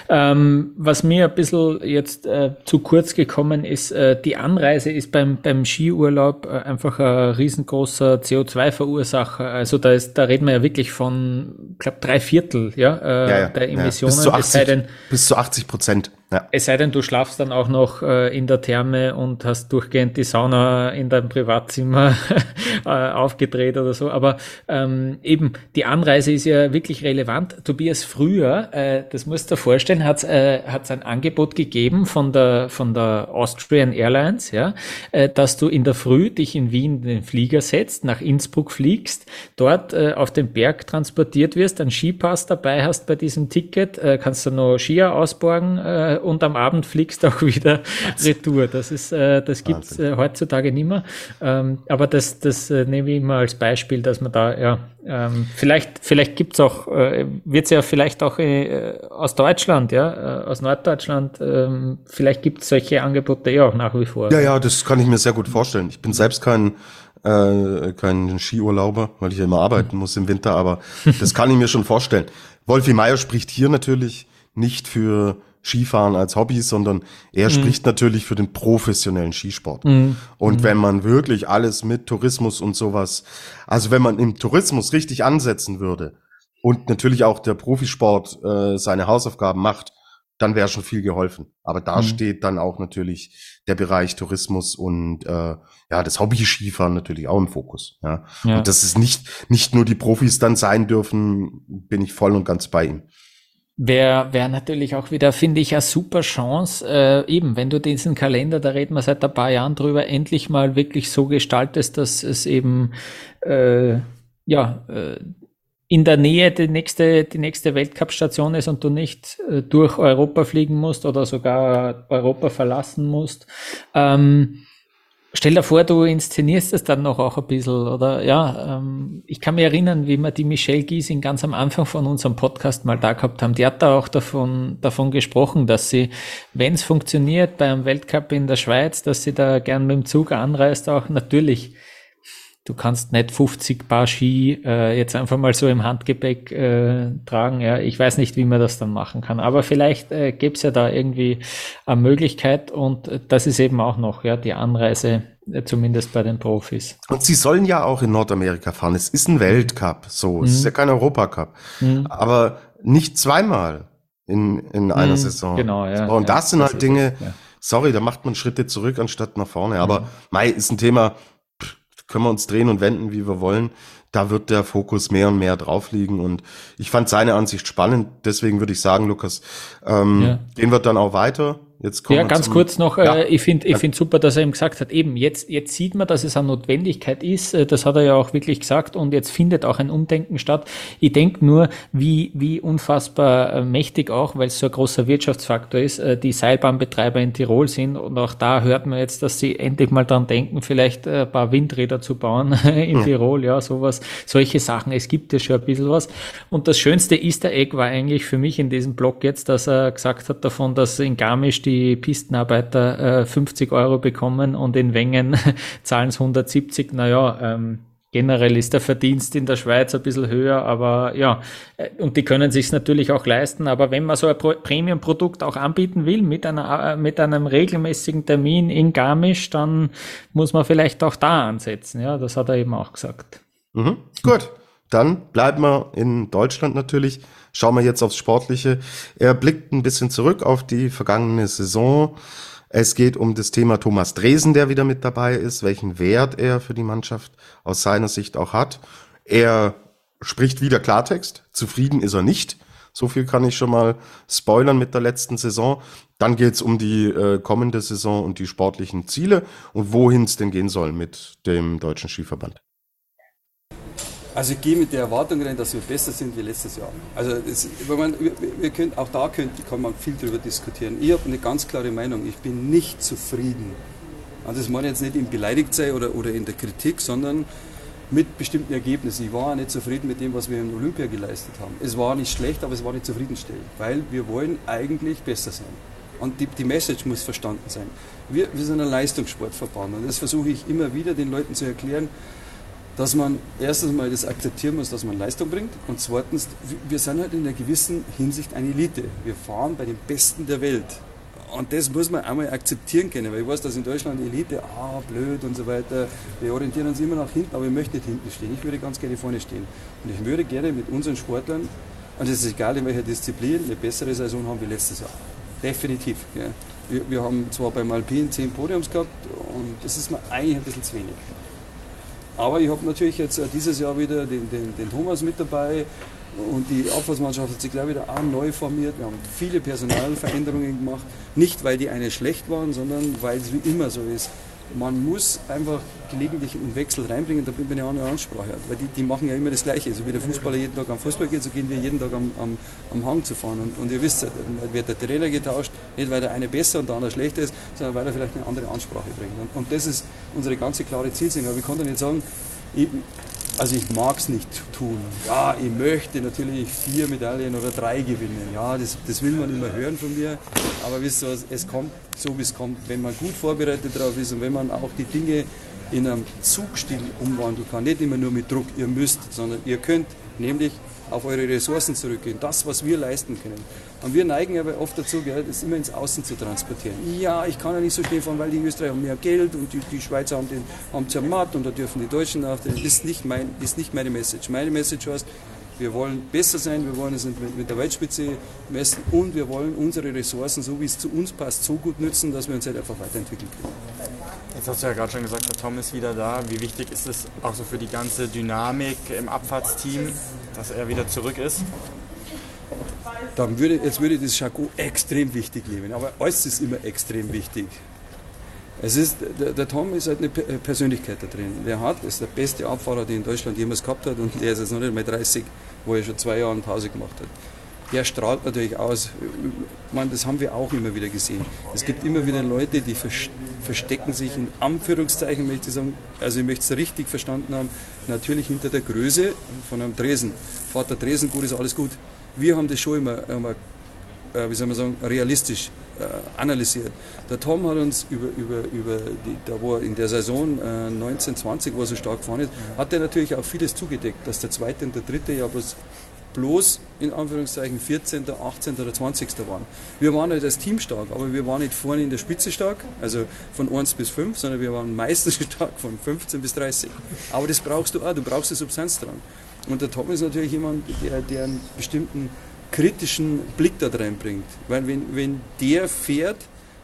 B: ähm, was mir ein bisschen jetzt äh, zu kurz gekommen ist, äh, die Anreise ist beim, beim Skiurlaub äh, einfach ein riesengroßer CO2-Verursacher. Also da ist, da reden wir ja wirklich von, glaube drei Viertel ja, äh, ja, ja, der Emissionen.
C: Ja. Bis, zu 80, denn, bis zu 80 Prozent.
B: Ja. Es sei denn, du schlafst dann auch noch äh, in der Therme und hast durchgehend die Sauna in deinem Privatzimmer äh, aufgedreht oder so. Aber ähm, eben, die Anreise ist ja wirklich relevant. Tobias, früher, äh, das musst du dir vorstellen, hat es äh, hat's ein Angebot gegeben von der, von der Austrian Airlines, ja, äh, dass du in der Früh dich in Wien in den Flieger setzt, nach Innsbruck fliegst, dort äh, auf den Berg transportiert wirst, einen Skipass dabei hast bei diesem Ticket, äh, kannst du noch Skier ausborgen äh, und am Abend fliegst auch wieder retour. Das ist, äh, das gibt's äh, heutzutage nicht mehr. Ähm, aber das, das äh, nehme ich immer als Beispiel, dass man da, ja, ähm, vielleicht, vielleicht gibt's auch, äh, wird's ja vielleicht auch äh, aus Deutschland, ja, äh, aus Norddeutschland, ähm, vielleicht gibt's solche Angebote ja auch nach wie vor.
C: Ja, ja, das kann ich mir sehr gut vorstellen. Ich bin selbst kein äh, kein Skiurlauber, weil ich ja immer arbeiten muss im Winter, aber das kann ich mir schon vorstellen. Wolfi Meier spricht hier natürlich nicht für Skifahren als Hobby, sondern er mhm. spricht natürlich für den professionellen Skisport. Mhm. Und mhm. wenn man wirklich alles mit Tourismus und sowas, also wenn man im Tourismus richtig ansetzen würde und natürlich auch der Profisport äh, seine Hausaufgaben macht, dann wäre schon viel geholfen. Aber da mhm. steht dann auch natürlich der Bereich Tourismus und äh, ja, das Hobby-Skifahren natürlich auch im Fokus. Ja. ja. Und dass es nicht, nicht nur die Profis dann sein dürfen, bin ich voll und ganz bei ihm.
B: Wäre wär natürlich auch wieder, finde ich, eine super Chance, äh, eben, wenn du diesen Kalender, da reden wir seit ein paar Jahren drüber, endlich mal wirklich so gestaltest, dass es eben äh, ja, äh, in der Nähe die nächste, die nächste Weltcup-Station ist und du nicht äh, durch Europa fliegen musst oder sogar Europa verlassen musst. Ähm, stell dir vor, du inszenierst es dann noch auch ein bisschen, oder? Ja, ähm, ich kann mich erinnern, wie wir die Michelle Giesing ganz am Anfang von unserem Podcast mal da gehabt haben. Die hat da auch davon, davon gesprochen, dass sie, wenn es funktioniert beim Weltcup in der Schweiz, dass sie da gern mit dem Zug anreist, auch natürlich du kannst nicht 50 Paar Ski äh, jetzt einfach mal so im Handgepäck äh, tragen. Ja, ich weiß nicht, wie man das dann machen kann, aber vielleicht äh, gäbe es ja da irgendwie eine Möglichkeit und das ist eben auch noch ja die Anreise äh, zumindest bei den Profis.
C: Und sie sollen ja auch in Nordamerika fahren. Es ist ein Weltcup, so, mhm. es ist ja kein Europacup, mhm. aber nicht zweimal in, in einer mhm, Saison.
B: Genau, ja.
C: Und ja, das sind das halt Dinge, ja. sorry, da macht man Schritte zurück anstatt nach vorne. Aber mhm. Mai ist ein Thema, können wir uns drehen und wenden, wie wir wollen. Da wird der Fokus mehr und mehr drauf liegen. Und ich fand seine Ansicht spannend. Deswegen würde ich sagen, Lukas, ähm, ja. gehen wir dann auch weiter.
B: Jetzt kommen ja, ganz zum, kurz noch, ja. äh, ich finde ich finde super, dass er ihm gesagt hat, eben, jetzt, jetzt sieht man, dass es eine Notwendigkeit ist, äh, das hat er ja auch wirklich gesagt und jetzt findet auch ein Umdenken statt. Ich denke nur, wie, wie unfassbar äh, mächtig auch, weil es so ein großer Wirtschaftsfaktor ist, äh, die Seilbahnbetreiber in Tirol sind und auch da hört man jetzt, dass sie endlich mal dran denken, vielleicht ein paar Windräder zu bauen in mhm. Tirol, ja, sowas, solche Sachen. Es gibt ja schon ein bisschen was. Und das schönste Easter Egg war eigentlich für mich in diesem Blog jetzt, dass er gesagt hat davon, dass in Garmisch die die Pistenarbeiter äh, 50 Euro bekommen und in Wengen zahlen es 170. Naja, ähm, generell ist der Verdienst in der Schweiz ein bisschen höher, aber ja, äh, und die können sich natürlich auch leisten. Aber wenn man so ein Premium-Produkt auch anbieten will mit, einer, äh, mit einem regelmäßigen Termin in Garmisch, dann muss man vielleicht auch da ansetzen. Ja, das hat er eben auch gesagt.
C: Mhm. Gut, dann bleiben wir in Deutschland natürlich. Schauen wir jetzt aufs Sportliche. Er blickt ein bisschen zurück auf die vergangene Saison. Es geht um das Thema Thomas Dresen, der wieder mit dabei ist, welchen Wert er für die Mannschaft aus seiner Sicht auch hat. Er spricht wieder Klartext. Zufrieden ist er nicht. So viel kann ich schon mal spoilern mit der letzten Saison. Dann geht es um die äh, kommende Saison und die sportlichen Ziele und wohin es denn gehen soll mit dem Deutschen Skiverband.
D: Also ich gehe mit der Erwartung rein, dass wir besser sind wie letztes Jahr. Also das, man, wir, können, auch da können, kann man viel darüber diskutieren. Ich habe eine ganz klare Meinung. Ich bin nicht zufrieden. Und das meine ich jetzt nicht im Beleidigtsein oder, oder in der Kritik, sondern mit bestimmten Ergebnissen. Ich war auch nicht zufrieden mit dem, was wir in Olympia geleistet haben. Es war nicht schlecht, aber es war nicht zufriedenstellend, weil wir wollen eigentlich besser sein. Und die, die Message muss verstanden sein. Wir, wir sind ein Leistungssportverband und das versuche ich immer wieder den Leuten zu erklären dass man erstens mal das akzeptieren muss, dass man Leistung bringt und zweitens, wir sind halt in einer gewissen Hinsicht eine Elite. Wir fahren bei den Besten der Welt. Und das muss man einmal akzeptieren können, weil ich weiß, dass in Deutschland die Elite, ah, blöd und so weiter, wir orientieren uns immer nach hinten, aber ich möchte nicht hinten stehen. Ich würde ganz gerne vorne stehen. Und ich würde gerne mit unseren Sportlern, und es ist egal in welcher Disziplin, eine bessere Saison haben wie letztes Jahr. Definitiv. Ja. Wir, wir haben zwar beim Alpin zehn Podiums gehabt und das ist mir eigentlich ein bisschen zu wenig. Aber ich habe natürlich jetzt äh, dieses Jahr wieder den, den, den Thomas mit dabei und die Abfahrtsmannschaft hat sich gleich wieder neu formiert. Wir haben viele Personalveränderungen gemacht. Nicht, weil die eine schlecht waren, sondern weil es wie immer so ist. Man muss einfach gelegentlich einen Wechsel reinbringen, damit man eine andere Ansprache hat. Weil die, die machen ja immer das Gleiche. So wie der Fußballer jeden Tag am Fußball geht, so gehen wir jeden Tag am, am, am Hang zu fahren. Und, und ihr wisst, dann wird der Trainer getauscht, nicht weil der eine besser und der andere schlechter ist, sondern weil er vielleicht eine andere Ansprache bringt. Und, und das ist unsere ganze klare Zielsetzung. Aber ich kann doch nicht sagen, ich, also ich mag es nicht tun. Ja, ich möchte natürlich vier Medaillen oder drei gewinnen. Ja, das, das will man immer hören von mir. Aber wisst ihr, es kommt so, wie es kommt. Wenn man gut vorbereitet drauf ist und wenn man auch die Dinge in einem Zugstil umwandeln kann, nicht immer nur mit Druck, ihr müsst, sondern ihr könnt, nämlich auf eure Ressourcen zurückgehen, das, was wir leisten können. Und wir neigen aber oft dazu, gell, das immer ins Außen zu transportieren. Ja, ich kann ja nicht so schnell fahren, weil die Österreicher haben mehr Geld und die, die Schweizer haben, den, haben Zermatt und da dürfen die Deutschen auf. Das ist nicht, mein, ist nicht meine Message. Meine Message heißt, wir wollen besser sein, wir wollen es mit, der Weltspitze messen und wir wollen unsere Ressourcen, so wie es zu uns passt, so gut nutzen, dass wir uns halt einfach weiterentwickeln können.
E: Jetzt hast du ja gerade schon gesagt, der Tom ist wieder da. Wie wichtig ist es auch so für die ganze Dynamik im Abfahrtsteam, dass er wieder zurück ist?
D: Dann würde, jetzt würde das Chaco extrem wichtig nehmen, aber alles ist immer extrem wichtig. Es ist, der, der Tom ist halt eine Persönlichkeit da drin. Der hat, ist der beste Abfahrer, den in Deutschland jemals gehabt hat und der ist jetzt noch nicht mal 30, wo er schon zwei Jahre Pause gemacht hat. Der strahlt natürlich aus. Man, das haben wir auch immer wieder gesehen. Es gibt immer wieder Leute, die verstecken sich in Anführungszeichen, möchte ich sagen, also ich möchte es richtig verstanden haben, natürlich hinter der Größe von einem Dresen. Vater Dresen, gut ist alles gut. Wir haben das schon immer, immer äh, wie soll man sagen, realistisch analysiert. Der Tom hat uns über, über, über die, da wo er in der Saison äh, 1920, wo er so stark gefahren ist, hat er natürlich auch vieles zugedeckt, dass der zweite und der dritte ja bloß bloß in Anführungszeichen 14., 18. oder 20. waren. Wir waren nicht als Team stark, aber wir waren nicht vorne in der Spitze stark, also von 1 bis 5, sondern wir waren meistens stark von 15 bis 30. Aber das brauchst du auch, du brauchst die Substanz dran. Und der Tom ist natürlich jemand, der, der einen bestimmten kritischen Blick da reinbringt. Weil wenn, wenn der fährt,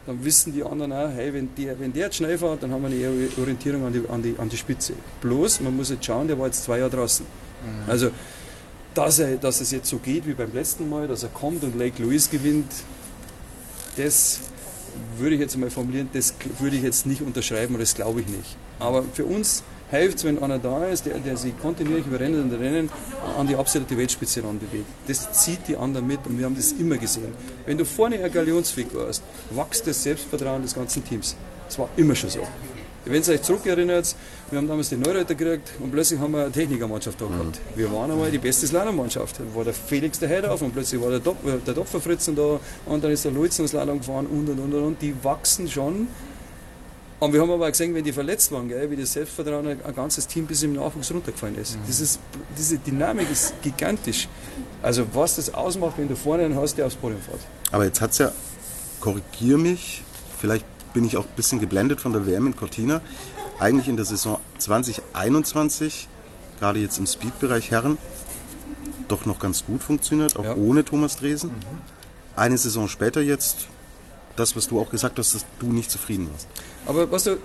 D: dann wissen die anderen auch, hey, wenn der, wenn der jetzt schnell fährt, dann haben wir eine Orientierung an die, an, die, an die Spitze. Bloß, man muss jetzt schauen, der war jetzt zwei Jahre draußen. Mhm. Also, dass, er, dass es jetzt so geht wie beim letzten Mal, dass er kommt und Lake Louise gewinnt, das würde ich jetzt mal formulieren, das würde ich jetzt nicht unterschreiben und das glaube ich nicht. Aber für uns hilft es, wenn einer da ist, der, der sich kontinuierlich über Rennen und Rennen an die absolute Weltspitze ranbewegt. Das zieht die anderen mit und wir haben das immer gesehen. Wenn du vorne ein Galionsfigur hast, wächst das Selbstvertrauen des ganzen Teams. Das war immer schon so. Wenn ihr euch zurückerinnert, wir haben damals den Neureiter gekriegt und plötzlich haben wir eine Technikermannschaft da gehabt. Mhm. Wir waren einmal die beste Slalommannschaft. Da war der Felix der Head auf und plötzlich war der, Dop der Dopferfritzen da und dann ist der Luizen Slalom gefahren und und und und. Die wachsen schon und wir haben aber auch gesehen, wenn die verletzt waren, gell, wie das Selbstvertrauen ein, ganzes Team bis im Nachwuchs runtergefallen ist. Mhm. Dieses, diese Dynamik ist gigantisch. Also was das ausmacht, wenn du vorne einen hast, der aufs Podium fährt.
C: Aber jetzt hat es ja, korrigier mich, vielleicht bin ich auch ein bisschen geblendet von der WM in Cortina, eigentlich in der Saison 2021, gerade jetzt im Speed-Bereich Herren, doch noch ganz gut funktioniert, auch ja. ohne Thomas Dresen. Mhm. Eine Saison später jetzt das, was du auch gesagt hast, dass du nicht zufrieden warst.
D: Aber weißt du,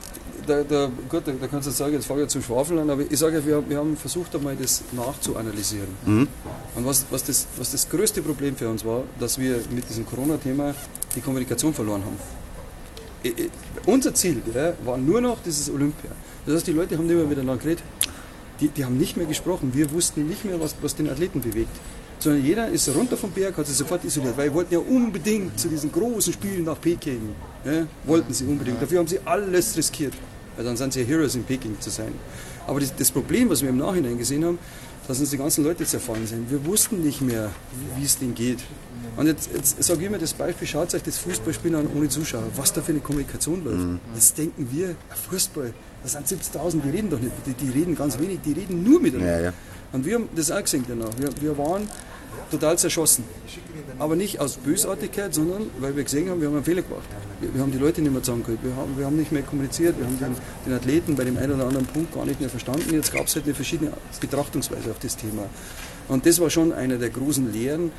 D: da, da, gut, da, da kannst du sagen, jetzt fange ich zum Schwafeln an, aber ich sage, wir, wir haben versucht, einmal das nachzuanalysieren. Mhm. Und was, was, das, was das größte Problem für uns war, dass wir mit diesem Corona-Thema die Kommunikation verloren haben. Ich, ich, unser Ziel ja, war nur noch dieses Olympia. Das heißt, die Leute haben nicht mehr miteinander geredet. Die, die haben nicht mehr gesprochen. Wir wussten nicht mehr, was, was den Athleten bewegt sondern jeder ist runter vom Berg, hat sich sofort isoliert, weil wir wollten ja unbedingt zu diesen großen Spielen nach Peking. Ja, wollten sie unbedingt. Dafür haben sie alles riskiert. Weil dann sind sie Heroes in Peking zu sein. Aber das, das, Problem, was wir im Nachhinein gesehen haben, dass uns die ganzen Leute zerfallen sind. Wir wussten nicht mehr, wie es denen geht. Und jetzt, jetzt sage ich immer das Beispiel, schaut euch das Fußballspiel an ohne Zuschauer, was da für eine Kommunikation läuft. Mhm. Jetzt denken wir, Fußball, das sind 70.000, die reden doch nicht, die, die, reden ganz wenig, die reden nur miteinander. Ja, ja. Und wir haben das auch gesehen danach. Wir, wir waren total zerschossen. Aber nicht aus Bösartigkeit, sondern weil wir gesehen haben, wir haben einen Fehler gemacht. Wir, wir haben die Leute nicht mehr zusammengekriegt, wir haben, wir haben nicht mehr kommuniziert, wir haben den, den, Athleten bei dem einen oder anderen Punkt gar nicht mehr verstanden. Jetzt gab es halt eine verschiedene Betrachtungsweise auf das Thema. Und das war schon eine der großen Lehren,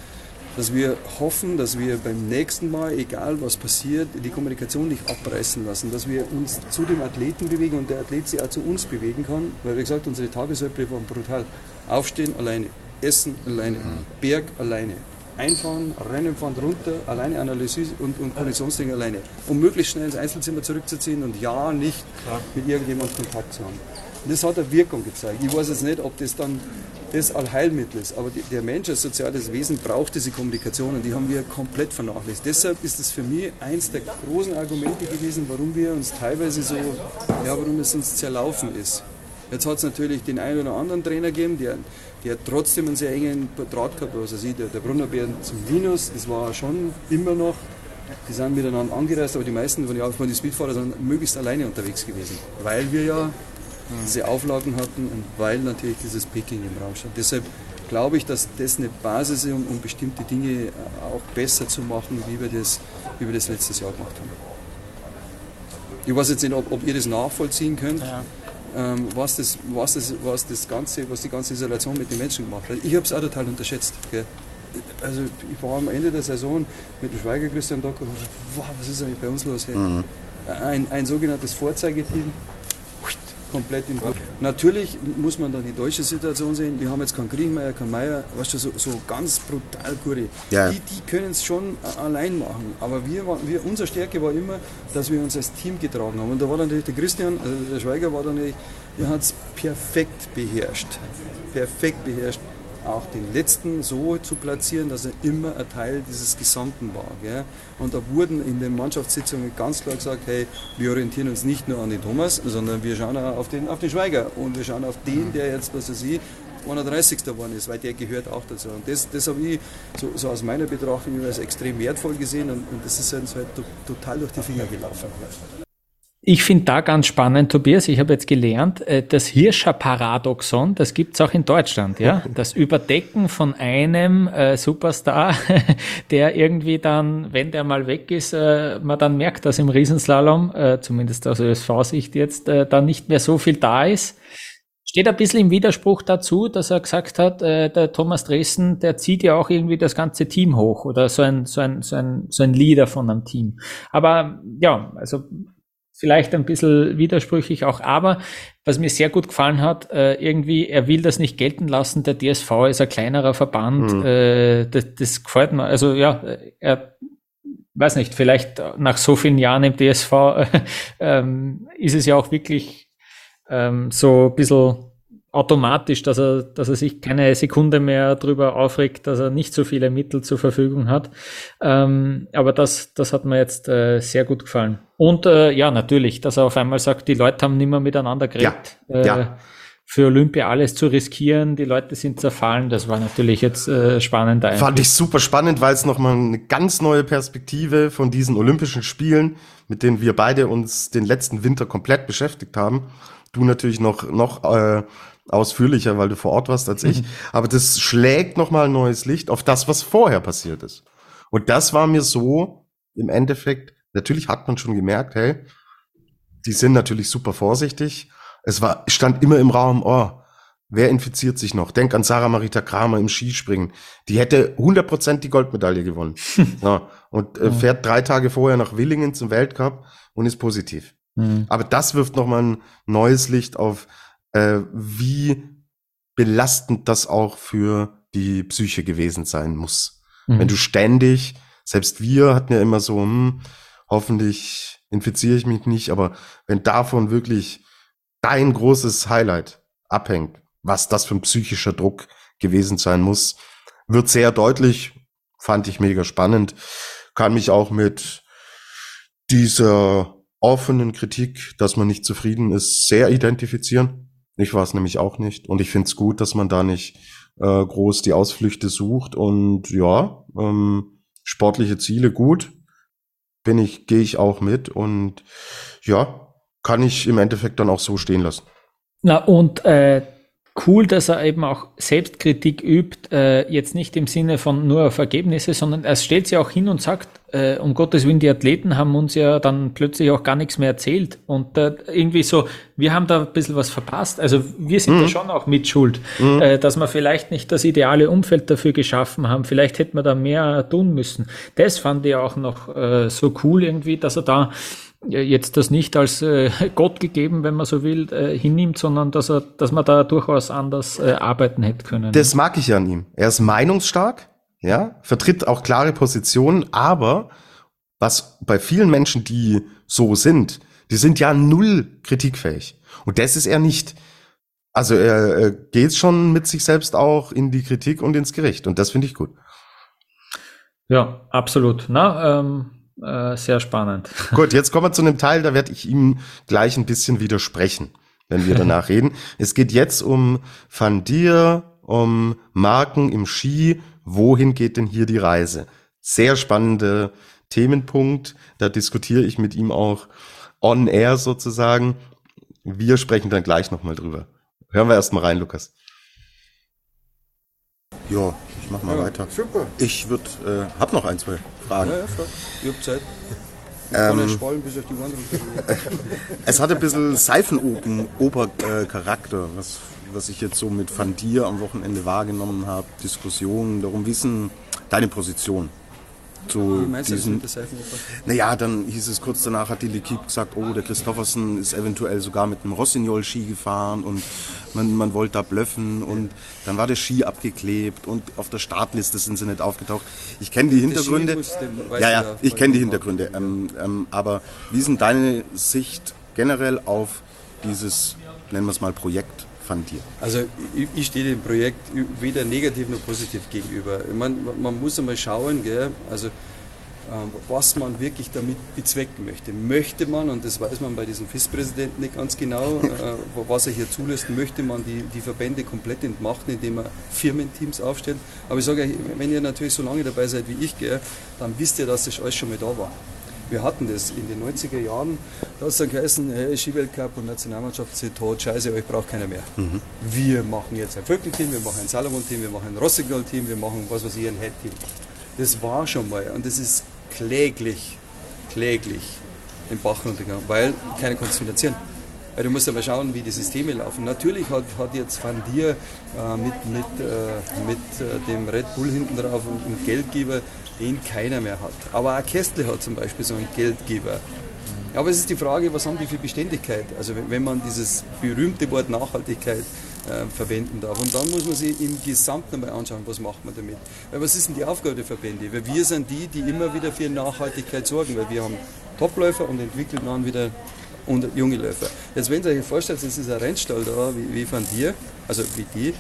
D: dass wir hoffen, dass wir beim nächsten Mal, egal was passiert, die Kommunikation nicht abreißen lassen, dass wir uns zu dem Athleten bewegen und der Athlet sich auch zu uns bewegen kann, weil wie gesagt, unsere Tagesöpfe waren brutal. Aufstehen alleine, Essen alleine, mhm. Berg alleine. einfahren, rennen, fahren runter, alleine Analyse und, und Konditionstraining alleine. Um möglichst schnell ins Einzelzimmer zurückzuziehen und ja nicht mit irgendjemandem Kontakt zu haben. das hat eine Wirkung gezeigt. Ich weiß jetzt nicht, ob das dann das Allheilmittel ist, aber die, der Mensch als soziales Wesen braucht diese Kommunikation und die haben wir komplett vernachlässigt. Deshalb ist es für mich eins der großen Argumente gewesen, warum wir uns teilweise so, ja, warum es uns zerlaufen ist. Jetzt hat es natürlich den einen oder anderen Trainer gegeben, der, der trotzdem einen sehr engen Draht gehabt hat. Also der, der Brunnerbär zum Linus, das war schon immer noch, die sind miteinander angereist, aber die meisten von, den Speedfahrer sind möglichst alleine unterwegs gewesen, weil wir ja diese Auflagen hatten und weil natürlich dieses Peking im Raum stand. Deshalb glaube ich, dass das eine Basis ist, um, um bestimmte Dinge auch besser zu machen, wie wir das, wie wir das letztes Jahr gemacht haben. Ich weiß jetzt nicht, ob, ob ihr das nachvollziehen könnt. Ja ähm, was, das, was, das, was, das ganze, was die ganze Isolation mit den Menschen gemacht hat. Ich habe es auch total unterschätzt. Gell. Also ich war am Ende der Saison mit dem Schweiger Christian Docker und dachte, wow, was ist eigentlich bei uns los? Hey? Mhm. Ein, ein sogenanntes Vorzeigeteam, komplett im Bruch. Natürlich muss man dann die deutsche Situation sehen. Wir haben jetzt keinen Kriegmeier, keinen Meier, weißt du, so, so ganz brutal gute. Ja. Die, die können es schon allein machen. Aber wir, wir, unsere Stärke war immer, dass wir uns als Team getragen haben. Und da war natürlich der Christian, also der Schweiger war dann, der hat es perfekt beherrscht. Perfekt beherrscht auch den letzten so zu platzieren, dass er immer ein Teil dieses Gesamten war. Gell? Und da wurden in den Mannschaftssitzungen ganz klar gesagt, hey, wir orientieren uns nicht nur an den Thomas, sondern wir schauen auch auf den, auf den Schweiger und wir schauen auf den, der jetzt, was weiß ich, 31. geworden ist, weil der gehört auch dazu. Und das, das habe ich so, so, aus meiner Betrachtung als extrem wertvoll gesehen und, und das ist uns halt total durch die Finger gelaufen.
B: Ich finde da ganz spannend, Tobias, ich habe jetzt gelernt, äh, das Hirscher-Paradoxon, das gibt's auch in Deutschland, ja. Das Überdecken von einem äh, Superstar, der irgendwie dann, wenn der mal weg ist, äh, man dann merkt, dass im Riesenslalom, äh, zumindest aus ÖSV-Sicht jetzt, äh, dann nicht mehr so viel da ist. Steht ein bisschen im Widerspruch dazu, dass er gesagt hat, äh, der Thomas Dressen, der zieht ja auch irgendwie das ganze Team hoch oder so ein, so ein, so ein, so ein Leader von einem Team. Aber ja, also vielleicht ein bisschen widersprüchlich auch, aber was mir sehr gut gefallen hat, äh, irgendwie, er will das nicht gelten lassen, der DSV ist ein kleinerer Verband, mhm. äh, das, das gefällt mir, also ja, er weiß nicht, vielleicht nach so vielen Jahren im DSV äh, ist es ja auch wirklich ähm, so ein bisschen automatisch, dass er, dass er sich keine Sekunde mehr darüber aufregt, dass er nicht so viele Mittel zur Verfügung hat. Ähm, aber das, das hat mir jetzt äh, sehr gut gefallen. Und äh, ja, natürlich, dass er auf einmal sagt, die Leute haben nicht mehr miteinander geredet. Ja, äh, ja. Für Olympia alles zu riskieren, die Leute sind zerfallen, das war natürlich jetzt äh, spannend.
C: Fand ich super spannend, weil es nochmal eine ganz neue Perspektive von diesen Olympischen Spielen, mit denen wir beide uns den letzten Winter komplett beschäftigt haben. Du natürlich noch, noch äh, ausführlicher, weil du vor Ort warst als ich. Mhm. Aber das schlägt nochmal ein neues Licht auf das, was vorher passiert ist. Und das war mir so im Endeffekt, natürlich hat man schon gemerkt, hey, die sind natürlich super vorsichtig. Es war, stand immer im Raum, oh, wer infiziert sich noch? Denk an Sarah Marita Kramer im Skispringen. Die hätte 100% die Goldmedaille gewonnen. ja, und äh, fährt drei Tage vorher nach Willingen zum Weltcup und ist positiv. Mhm. Aber das wirft nochmal ein neues Licht auf, äh, wie belastend das auch für die Psyche gewesen sein muss. Mhm. Wenn du ständig, selbst wir hatten ja immer so, hm, hoffentlich infiziere ich mich nicht, aber wenn davon wirklich dein großes Highlight abhängt, was das für ein psychischer Druck gewesen sein muss, wird sehr deutlich, fand ich mega spannend, kann mich auch mit dieser offenen Kritik, dass man nicht zufrieden ist, sehr identifizieren. Ich war es nämlich auch nicht. Und ich finde es gut, dass man da nicht äh, groß die Ausflüchte sucht. Und ja, ähm, sportliche Ziele gut. Bin ich, gehe ich auch mit. Und ja, kann ich im Endeffekt dann auch so stehen lassen.
B: Na, und äh, cool, dass er eben auch Selbstkritik übt, äh, jetzt nicht im Sinne von nur auf Ergebnisse, sondern er stellt sich auch hin und sagt, äh, um Gottes Willen, die Athleten haben uns ja dann plötzlich auch gar nichts mehr erzählt. Und äh, irgendwie so, wir haben da ein bisschen was verpasst. Also wir sind mhm. da schon auch mit Schuld, mhm. äh, dass wir vielleicht nicht das ideale Umfeld dafür geschaffen haben. Vielleicht hätten wir da mehr tun müssen. Das fand ich auch noch äh, so cool irgendwie, dass er da jetzt das nicht als äh, Gott gegeben, wenn man so will, äh, hinnimmt, sondern dass er, dass man da durchaus anders äh, arbeiten hätte können.
C: Das mag ich an ihm. Er ist meinungsstark. Ja, vertritt auch klare Positionen, aber was bei vielen Menschen, die so sind, die sind ja null kritikfähig. Und das ist er nicht. Also er, er geht schon mit sich selbst auch in die Kritik und ins Gericht. Und das finde ich gut.
B: Ja, absolut. Na, ähm, äh, sehr spannend.
C: Gut, jetzt kommen wir zu einem Teil, da werde ich ihm gleich ein bisschen widersprechen, wenn wir danach reden. Es geht jetzt um Van Dier, um Marken im Ski. Wohin geht denn hier die Reise? Sehr spannende Themenpunkt. Da diskutiere ich mit ihm auch on air sozusagen. Wir sprechen dann gleich nochmal drüber. Hören wir erst mal rein, Lukas.
F: Ja, ich mach mal
D: Ja,
F: weiter.
D: super.
F: Ich würd, äh, hab noch ein, zwei Fragen.
D: Ja, ja, frag. Ich hab Zeit. Ich kann ja schwallen bis auf die Wand runter.
F: Es hat ein bisschen Seifenoper-Charakter, was, was ich jetzt so mit Van Dier am Wochenende wahrgenommen habe. Diskussionen darum, wie ist denn deine Position zu
D: du das
F: diesen... Naja, dann hieß es kurz danach, hat die L'Equipe gesagt, oh, der Christoffersen ist eventuell sogar mit einem Rossignol-Ski gefahren und man, man wollte da blöffen und dann war der Ski abgeklebt und auf der Startliste sind sie nicht aufgetaucht. Ich kenne die Hintergründe. Ja, ja,
D: ja,
F: ich kenne die Hintergründe. Ähm, ähm, aber wie ist denn deine Sicht generell auf dieses, nennen wir es mal, Projekt von dir?
D: Also ich, ich stehe dem Projekt weder negativ noch positiv gegenüber. Ich mein, man muss einmal schauen, gell, also ähm, was man wirklich damit bezwecken möchte. Möchte man, und das weiß man bei diesem FIS-Präsidenten nicht ganz genau, äh, was er hier zulässt, möchte man die, die Verbände komplett entmachten, indem er Firmenteams aufstellt. Aber ich sage euch, wenn ihr natürlich so lange dabei seid wie ich, gell, dann wisst ihr, dass das alles schon mal da war. Wir hatten das in den 90er Jahren. Da hat es dann geheißen, hey, Skiweltcup und Nationalmannschaft sind tot, scheiße, euch braucht keiner mehr. Wir machen jetzt ein Völkel-Team, wir machen ein Salomon-Team, wir machen ein Rossignol-Team, wir machen was weiß ich, ein Head-Team. Das war schon mal und das ist kläglich, kläglich den Bach runtergegangen, weil keiner konnte es finanzieren. Weil du musst ja mal schauen, wie die Systeme laufen. Natürlich hat, hat jetzt Van Dier äh, mit, mit, äh, mit äh, dem Red Bull hinten drauf und einen Geldgeber, den keiner mehr hat. Aber auch Kästle hat zum Beispiel so einen Geldgeber. Aber es ist die Frage, was haben die für Beständigkeit? Also wenn- man dieses berühmte Wort Nachhaltigkeit äh, verwenden darf. Und dann muss man sich im Gesamten mal anschauen, was macht man damit. Weil was ist denn die Aufgabe der Verbände? Weil wir sind die, die immer wieder für Nachhaltigkeit sorgen, weil wir haben Topläufer und entwickeln dann wieder junge Läufer. Jetzt wenn ihr euch vorstellt, es ist ein Rennstall da, wie, wie von dir, also wie die,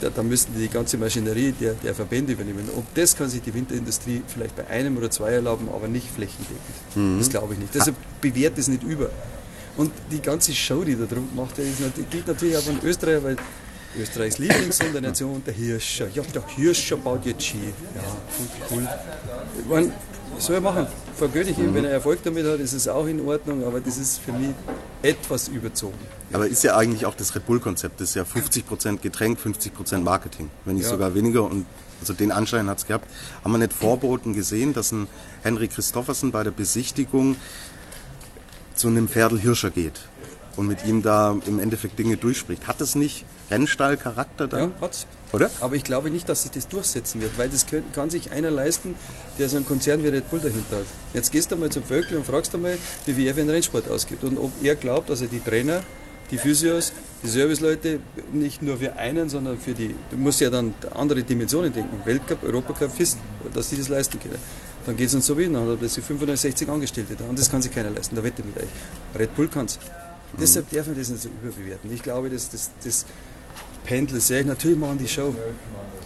D: da, da müssten die ganze Maschinerie der, der Verbände übernehmen. Ob das kann sich die Winterindustrie vielleicht bei einem oder zwei erlauben, aber nicht flächendeckend. Das glaube ich nicht. Deshalb bewährt es nicht über. Und die ganze Show, die da drum nat- geht natürlich auch von Österreich, weil Österreichs Lieblingshund der Nation, der Hirscher. Ja, der Hirscher baut jetzt Ski. Ja, cool. Ich mein, soll er machen. Vergönne ich ihm, wenn er Erfolg damit hat, ist es auch in Ordnung, aber das ist für mich etwas überzogen.
F: Aber ist ja eigentlich auch das Red Bull-Konzept, das ist ja 50% Getränk, 50% Marketing, wenn nicht
D: Ja.
F: sogar weniger. Und also den Anschein hat es gehabt. Haben wir nicht Vorboten gesehen, dass ein Henry Christoffersen bei der Besichtigung zu einem Pferdl Hirscher geht und mit ihm da im Endeffekt Dinge durchspricht? Hat das nicht Rennstall-Charakter dann?
D: Ja, hat's.
F: Oder?
D: Aber ich glaube nicht, dass sich das durchsetzen wird, weil das können, kann sich einer leisten, der so einen Konzern wie Red Bull dahinter hat. Jetzt gehst du mal zum Völkel und fragst einmal, wie er für den Rennsport ausgibt und ob er glaubt, dass er die Trainer, die Physios, die Serviceleute nicht nur für einen, sondern für die, du musst ja dann andere Dimensionen denken, Weltcup, Europacup, FIS, dass die das leisten können. Dann geht es uns so wie, dann hat er plötzlich 560 Angestellte da und das kann sich keiner leisten, da wette ich mit euch. Red Bull kann es. Deshalb darf man das nicht so überbewerten. Ich glaube, das, das, das Pendel sehe ich natürlich machen die Show.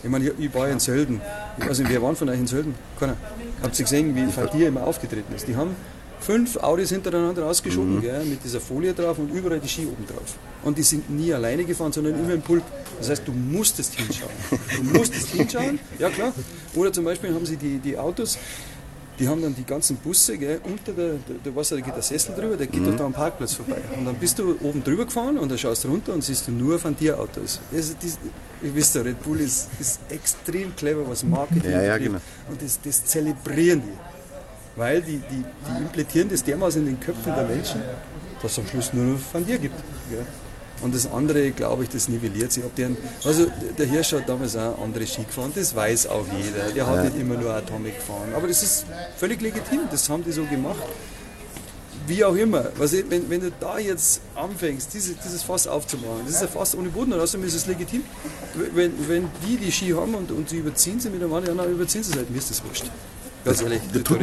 D: Ich meine, ich, war ja in Sölden. Nicht, wer waren von euch in Sölden? Keiner. Habt ihr gesehen, wie Fadir immer aufgetreten ist? Die haben fünf Audis hintereinander ausgeschoben, gell, mit dieser Folie drauf und überall die Ski oben drauf. Und die sind nie alleine gefahren, sondern immer im Pulk. Das heißt, du musstest hinschauen. Du musstest hinschauen, ja klar. Oder zum Beispiel haben sie die, die Autos, die haben dann die ganzen Busse, gell, unter der, der, der, was, da geht der Sessel drüber, der geht doch da am Parkplatz vorbei. Und dann bist du oben drüber gefahren und dann schaust du runter und siehst du nur von dir Autos. Also das, ihr wisst ja, Red Bull ist, ist extrem clever, was Marketing
F: Ja, ja, genau.
D: Und das, das zelebrieren die. Weil die, die, die implantieren das dermaßen in den Köpfen der Menschen, dass es am Schluss nur noch von dir gibt. Gell? Und das andere, glaube ich, das nivelliert sich. Ob der, also der Hirsch hat damals auch andere Ski gefahren, das weiß auch jeder. Der hat nicht immer nur Atomic gefahren. Aber das ist völlig legitim, das haben die so gemacht. wie auch immer. Was ich, wenn, wenn du da jetzt anfängst, diese, dieses Fass aufzumachen, das ist ein Fass ohne Boden, und außerdem ist es legitim. Wenn, wenn die die Ski haben und, und sie überziehen sie mit einem anderen, dann überziehen sie es halt, mir ist das wurscht. Ganz ehrlich,
F: das tut,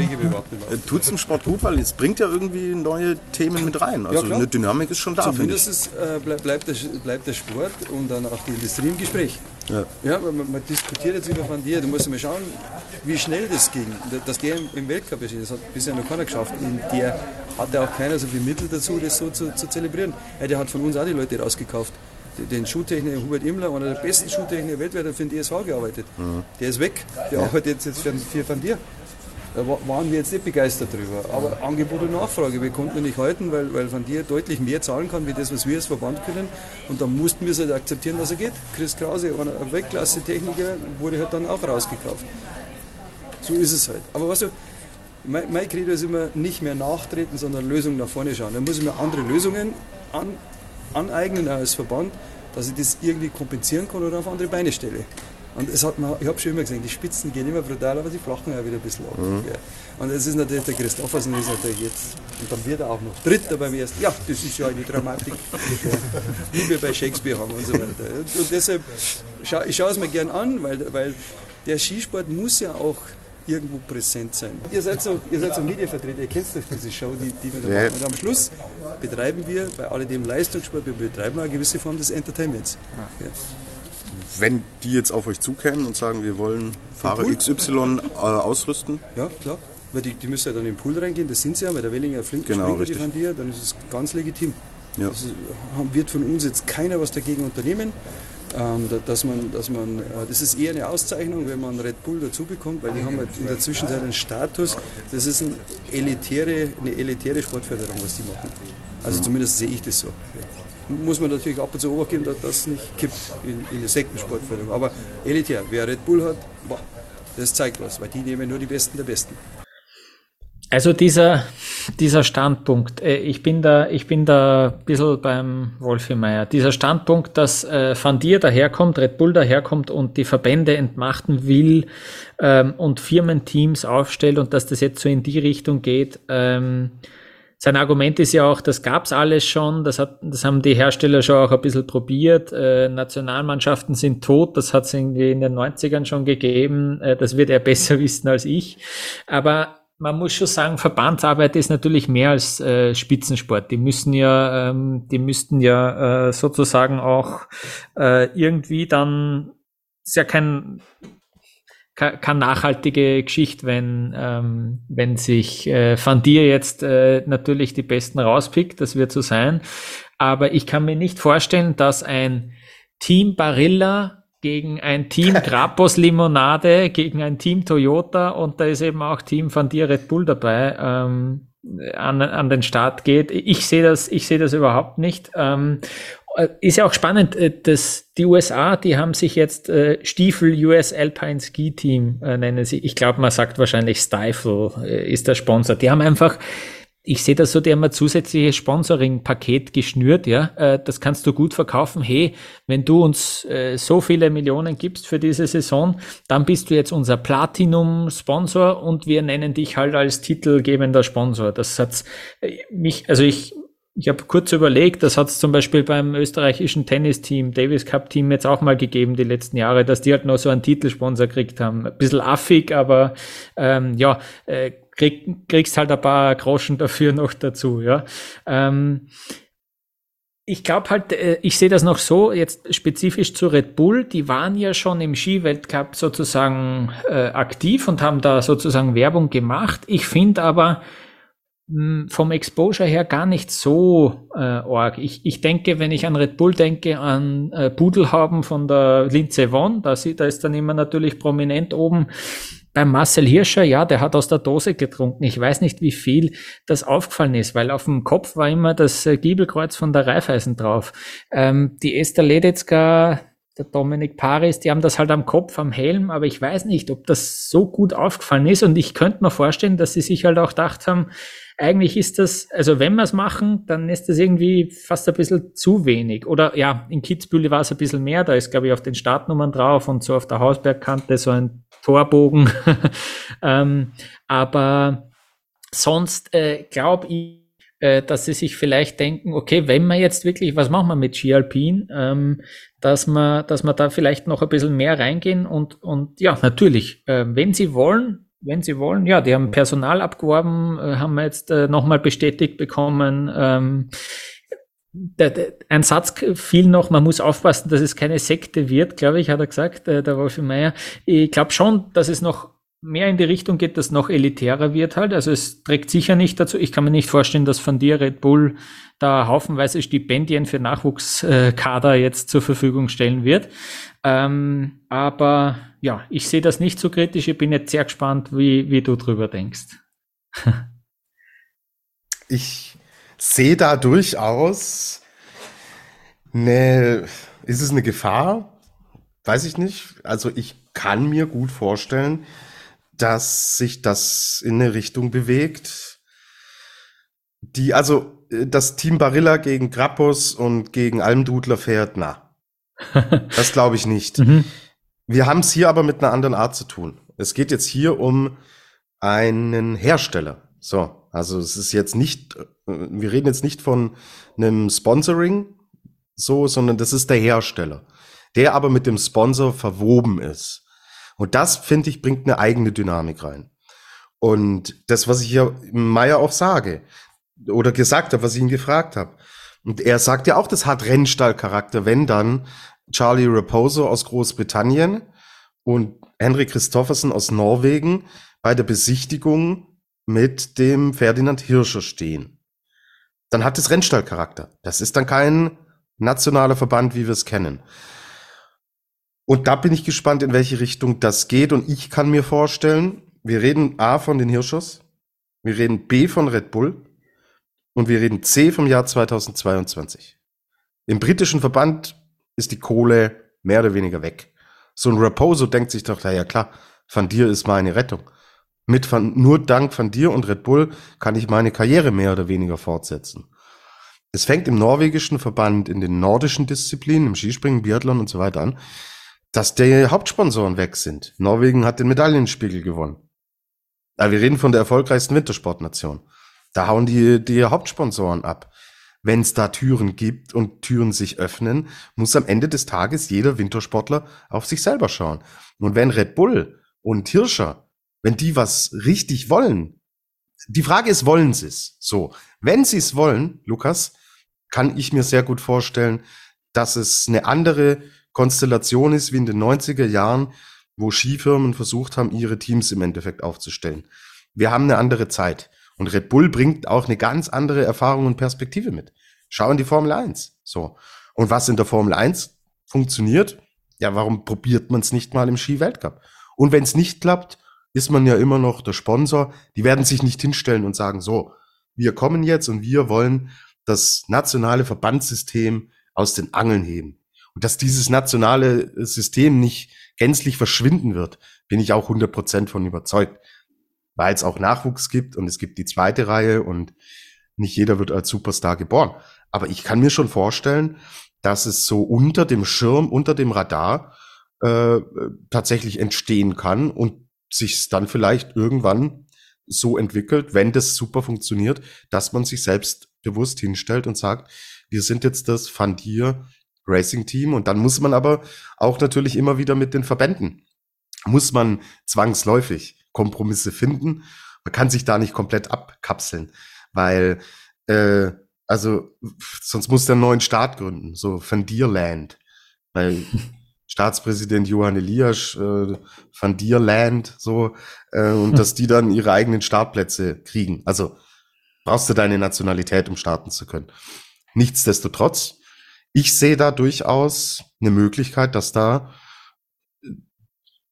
F: tut zum Sport gut, weil es bringt ja irgendwie neue Themen mit rein. Also ja, eine Dynamik ist schon da.
D: Zumindest ist, äh, bleib, bleibt, der, bleibt der Sport und dann auch die Industrie im Gespräch. Ja, ja man, man diskutiert jetzt über von dir, du musst mal schauen, wie schnell das ging. Dass der im Weltcup ist, das hat bisher noch keiner geschafft. Und der hatte auch keiner so viel Mittel dazu, das so zu, zu zelebrieren. Ja, der hat von uns auch die Leute rausgekauft den Schuhtechniker Hubert Immler, einer der besten Schuhtechniker weltweit, hat für den DSV gearbeitet. Mhm. Der ist weg, der arbeitet jetzt für, für Van Dir. Da waren wir jetzt nicht begeistert drüber. Aber Angebot und Nachfrage, wir konnten nicht halten, weil, weil Van Dir deutlich mehr zahlen kann, wie das, was wir als Verband können. Und dann mussten wir es halt akzeptieren, dass er geht. Chris Krause, ein Weltklasse-Techniker, wurde halt dann auch rausgekauft. So ist es halt. Aber weißt du, mein, mein Credo ist immer nicht mehr nachtreten, sondern Lösungen nach vorne schauen. Dann muss ich mir andere Lösungen an, aneignen als Verband, dass ich das irgendwie kompensieren kann oder auf andere Beine stelle. Und es hat man, ich habe schon immer gesehen, die Spitzen gehen immer brutal, aber die flachen ja wieder ein bisschen ab. Mhm. Und es ist natürlich der Christoffersen ist natürlich jetzt, und dann wird er auch noch Dritter beim ersten. Ja, das ist ja eine Dramatik, die wir bei Shakespeare haben und so weiter. Und deshalb, scha ich schaue es mir gern an, weil, weil der Skisport muss ja auch irgendwo präsent sein. Ihr seid so, ihr seid so Medienvertreter, ihr kennt doch diese Show, die, die wir da ja. machen. Und am Schluss betreiben wir bei alledem Leistungssport, wir betreiben eine gewisse Form des Entertainments. Ja
F: wenn die jetzt auf euch zukennen und sagen, wir wollen Fahrer XY äh, ausrüsten?
D: Ja, klar. Weil die, die müssen ja dann in den Pool reingehen, das sind sie ja, weil der Wellinger flink
F: genau,
D: die von dir, dann ist es ganz legitim. Ja. Das wird von uns jetzt keiner was dagegen unternehmen. Ähm, dass man, dass man, äh, das ist eher eine Auszeichnung, wenn man Red Bull dazu bekommt, weil die haben halt in der Zwischenzeit einen Status. Das ist eine elitäre, eine elitäre Sportförderung, was die machen. Also mhm. zumindest sehe ich das so muss man natürlich ab und zu obergeben, dass das nicht kippt in, in der Sektensportförderung. Aber elitär, wer Red Bull hat, boah, das zeigt was, weil die nehmen nur die Besten der Besten.
B: Also dieser, dieser Standpunkt, äh, ich bin da, ich bin da ein bisschen beim Wolfi Meier. Dieser Standpunkt, dass äh, Van Dir daherkommt, Red Bull daherkommt und die Verbände entmachten will ähm, und Firmenteams aufstellt und dass das jetzt so in die Richtung geht, ähm, sein Argument ist ja auch, das gab's alles schon, das, hat, das haben die Hersteller schon auch ein bisschen probiert. Äh, Nationalmannschaften sind tot, das hat es irgendwie in den 90ern schon gegeben, äh, das wird er besser wissen als ich. Aber man muss schon sagen, Verbandsarbeit ist natürlich mehr als äh, Spitzensport. Die müssen ja, ähm, die müssten ja äh, sozusagen auch äh, irgendwie dann ist ja kein keine nachhaltige Geschichte, wenn, ähm, wenn sich äh, Van Dir jetzt äh, natürlich die Besten rauspickt, das wird so sein. Aber ich kann mir nicht vorstellen, dass ein Team Barilla gegen ein Team Grapos Limonade, gegen ein Team Toyota und da ist eben auch Team Van Dir Red Bull dabei, ähm, an, an den Start geht. Ich sehe das, ich sehe das überhaupt nicht. Ähm, äh, ist ja auch spannend, äh, dass die USA, die haben sich jetzt äh, Stiefel US Alpine Ski Team äh, nennen sie. Ich glaube, man sagt wahrscheinlich Stifle äh, ist der Sponsor. Die haben einfach, ich sehe das so, die haben ein zusätzliches Sponsoring-Paket geschnürt, ja. Äh, das kannst du gut verkaufen. Hey, wenn du uns äh, so viele Millionen gibst für diese Saison, dann bist du jetzt unser Platinum-Sponsor und wir nennen dich halt als titelgebender Sponsor. Das hat äh, mich, also ich ich habe kurz überlegt, das hat es zum Beispiel beim österreichischen Tennisteam, Davis Cup Team jetzt auch mal gegeben die letzten Jahre, dass die halt noch so einen Titelsponsor gekriegt haben. Ein bisschen affig, aber ähm, ja, äh, krieg, kriegst halt ein paar Groschen dafür noch dazu, ja. Ähm, ich glaube halt, äh, ich sehe das noch so, jetzt spezifisch zu Red Bull, die waren ja schon im Skiweltcup sozusagen äh, aktiv und haben da sozusagen Werbung gemacht. Ich finde aber, vom Exposure her gar nicht so äh, arg. Ich, ich denke, wenn ich an Red Bull denke, an äh, Pudelhaben von der Linze Von, da, da ist dann immer natürlich prominent oben. Beim Marcel Hirscher, ja, der hat aus der Dose getrunken. Ich weiß nicht, wie viel das aufgefallen ist, weil auf dem Kopf war immer das äh, Giebelkreuz von der Raiffeisen drauf. Ähm, die Esther Ledetzka, der Dominik Paris, die haben das halt am Kopf, am Helm, aber ich weiß nicht, ob das so gut aufgefallen ist und ich könnte mir vorstellen, dass sie sich halt auch gedacht haben, eigentlich ist das, also wenn wir es machen, dann ist das irgendwie fast ein bisschen zu wenig. Oder ja, in Kitzbühel war es ein bisschen mehr, da ist, glaube ich, auf den Startnummern drauf und so auf der Hausbergkante so ein Torbogen. ähm, aber sonst äh, glaube ich, äh, dass sie sich vielleicht denken, okay, wenn wir jetzt wirklich, was machen wir mit Ski Alpin, ähm, dass wir, dass wir da vielleicht noch ein bisschen mehr reingehen und, und ja, natürlich, äh, wenn sie wollen, wenn sie wollen, ja, die haben Personal abgeworben, äh, haben wir jetzt äh, nochmal bestätigt bekommen. Ähm, der, der, ein Satz fiel noch, man muss aufpassen, dass es keine Sekte wird, glaube ich, hat er gesagt, äh, der Wolfi Meier. Ich glaube schon, dass es noch mehr in die Richtung geht, dass noch elitärer wird halt. Also es trägt sicher nicht dazu. Ich kann mir nicht vorstellen, dass von dir Red Bull da haufenweise Stipendien für Nachwuchskader jetzt zur Verfügung stellen wird. Ähm, aber ja, ich sehe das nicht so kritisch. Ich bin jetzt sehr gespannt, wie, wie du drüber denkst.
C: ich sehe da durchaus eine, ist es eine Gefahr? Weiß ich nicht. Also ich kann mir gut vorstellen, dass sich das in eine Richtung bewegt, die, also äh, das Team Barilla gegen Grappus und gegen Almdudler fährt, na. das glaube ich nicht. Mhm. Wir haben es hier aber mit einer anderen Art zu tun. Es geht jetzt hier um einen Hersteller. So, also es ist jetzt nicht, äh, wir reden jetzt nicht von einem Sponsoring, so, sondern das ist der Hersteller, der aber mit dem Sponsor verwoben ist. Und das, finde ich, bringt eine eigene Dynamik rein. Und das, was ich hier Meier auch sage, oder gesagt habe, was ich ihn gefragt habe. Und er sagt ja auch, das hat Rennstallcharakter, wenn dann Charlie Raposo aus Großbritannien und Henry Christoffersen aus Norwegen bei der Besichtigung mit dem Ferdinand Hirscher stehen. Dann hat es Rennstallcharakter. Das ist dann kein nationaler Verband, wie wir es kennen. Und da bin ich gespannt, in welche Richtung das geht. Und ich kann mir vorstellen, wir reden A von den Hirschers, wir reden B von Red Bull und wir reden C vom Jahr 2022. Im britischen Verband ist die Kohle mehr oder weniger weg. So ein Raposo denkt sich doch, ja klar, Van Dir ist meine Rettung. Mit Van, nur dank Van Dir und Red Bull kann ich meine Karriere mehr oder weniger fortsetzen. Es fängt im norwegischen Verband, in den nordischen Disziplinen, im Skispringen, Biathlon und so weiter an dass die Hauptsponsoren weg sind. Norwegen hat den Medaillenspiegel gewonnen. Ja, wir reden von der erfolgreichsten Wintersportnation. Da hauen die, die Hauptsponsoren ab. Wenn es da Türen gibt und Türen sich öffnen, muss am Ende des Tages jeder Wintersportler auf sich selber schauen. Und wenn Red Bull und Hirscher, wenn die was richtig wollen, die Frage ist, wollen sie es? So, wenn sie es wollen, Lukas, kann ich mir sehr gut vorstellen, dass es eine andere Konstellation ist wie in den 90er Jahren, wo Skifirmen versucht haben, ihre Teams im Endeffekt aufzustellen. Wir haben eine andere Zeit. Und Red Bull bringt auch eine ganz andere Erfahrung und Perspektive mit. Schau in die Formel 1. So. Und was in der Formel 1 funktioniert, ja, warum probiert man es nicht mal im Ski-Weltcup? Und wenn es nicht klappt, ist man ja immer noch der Sponsor. Die werden sich nicht hinstellen und sagen, so, wir kommen jetzt und wir wollen das nationale Verbandssystem aus den Angeln heben. Und dass dieses nationale System nicht gänzlich verschwinden wird, bin ich auch 100 Prozent von überzeugt. Weil es auch Nachwuchs gibt und es gibt die zweite Reihe und nicht jeder wird als Superstar geboren. Aber ich kann mir schon vorstellen, dass es so unter dem Schirm, unter dem Radar äh, tatsächlich entstehen kann und sich dann vielleicht irgendwann so entwickelt, wenn das super funktioniert, dass man sich selbst bewusst hinstellt und sagt, wir sind jetzt das Van Dier Racing Team. Und dann muss man aber auch natürlich immer wieder mit den Verbänden, muss man zwangsläufig Kompromisse finden. Man kann sich da nicht komplett abkapseln, weil, äh, also, sonst muss der einen neuen Staat gründen, so Van Dierland. Weil Staatspräsident Johann Elias äh, Van Dierland, so, äh, und dass die dann ihre eigenen Startplätze kriegen. Also, brauchst du deine Nationalität, um starten zu können. Nichtsdestotrotz ich sehe da durchaus eine Möglichkeit, dass da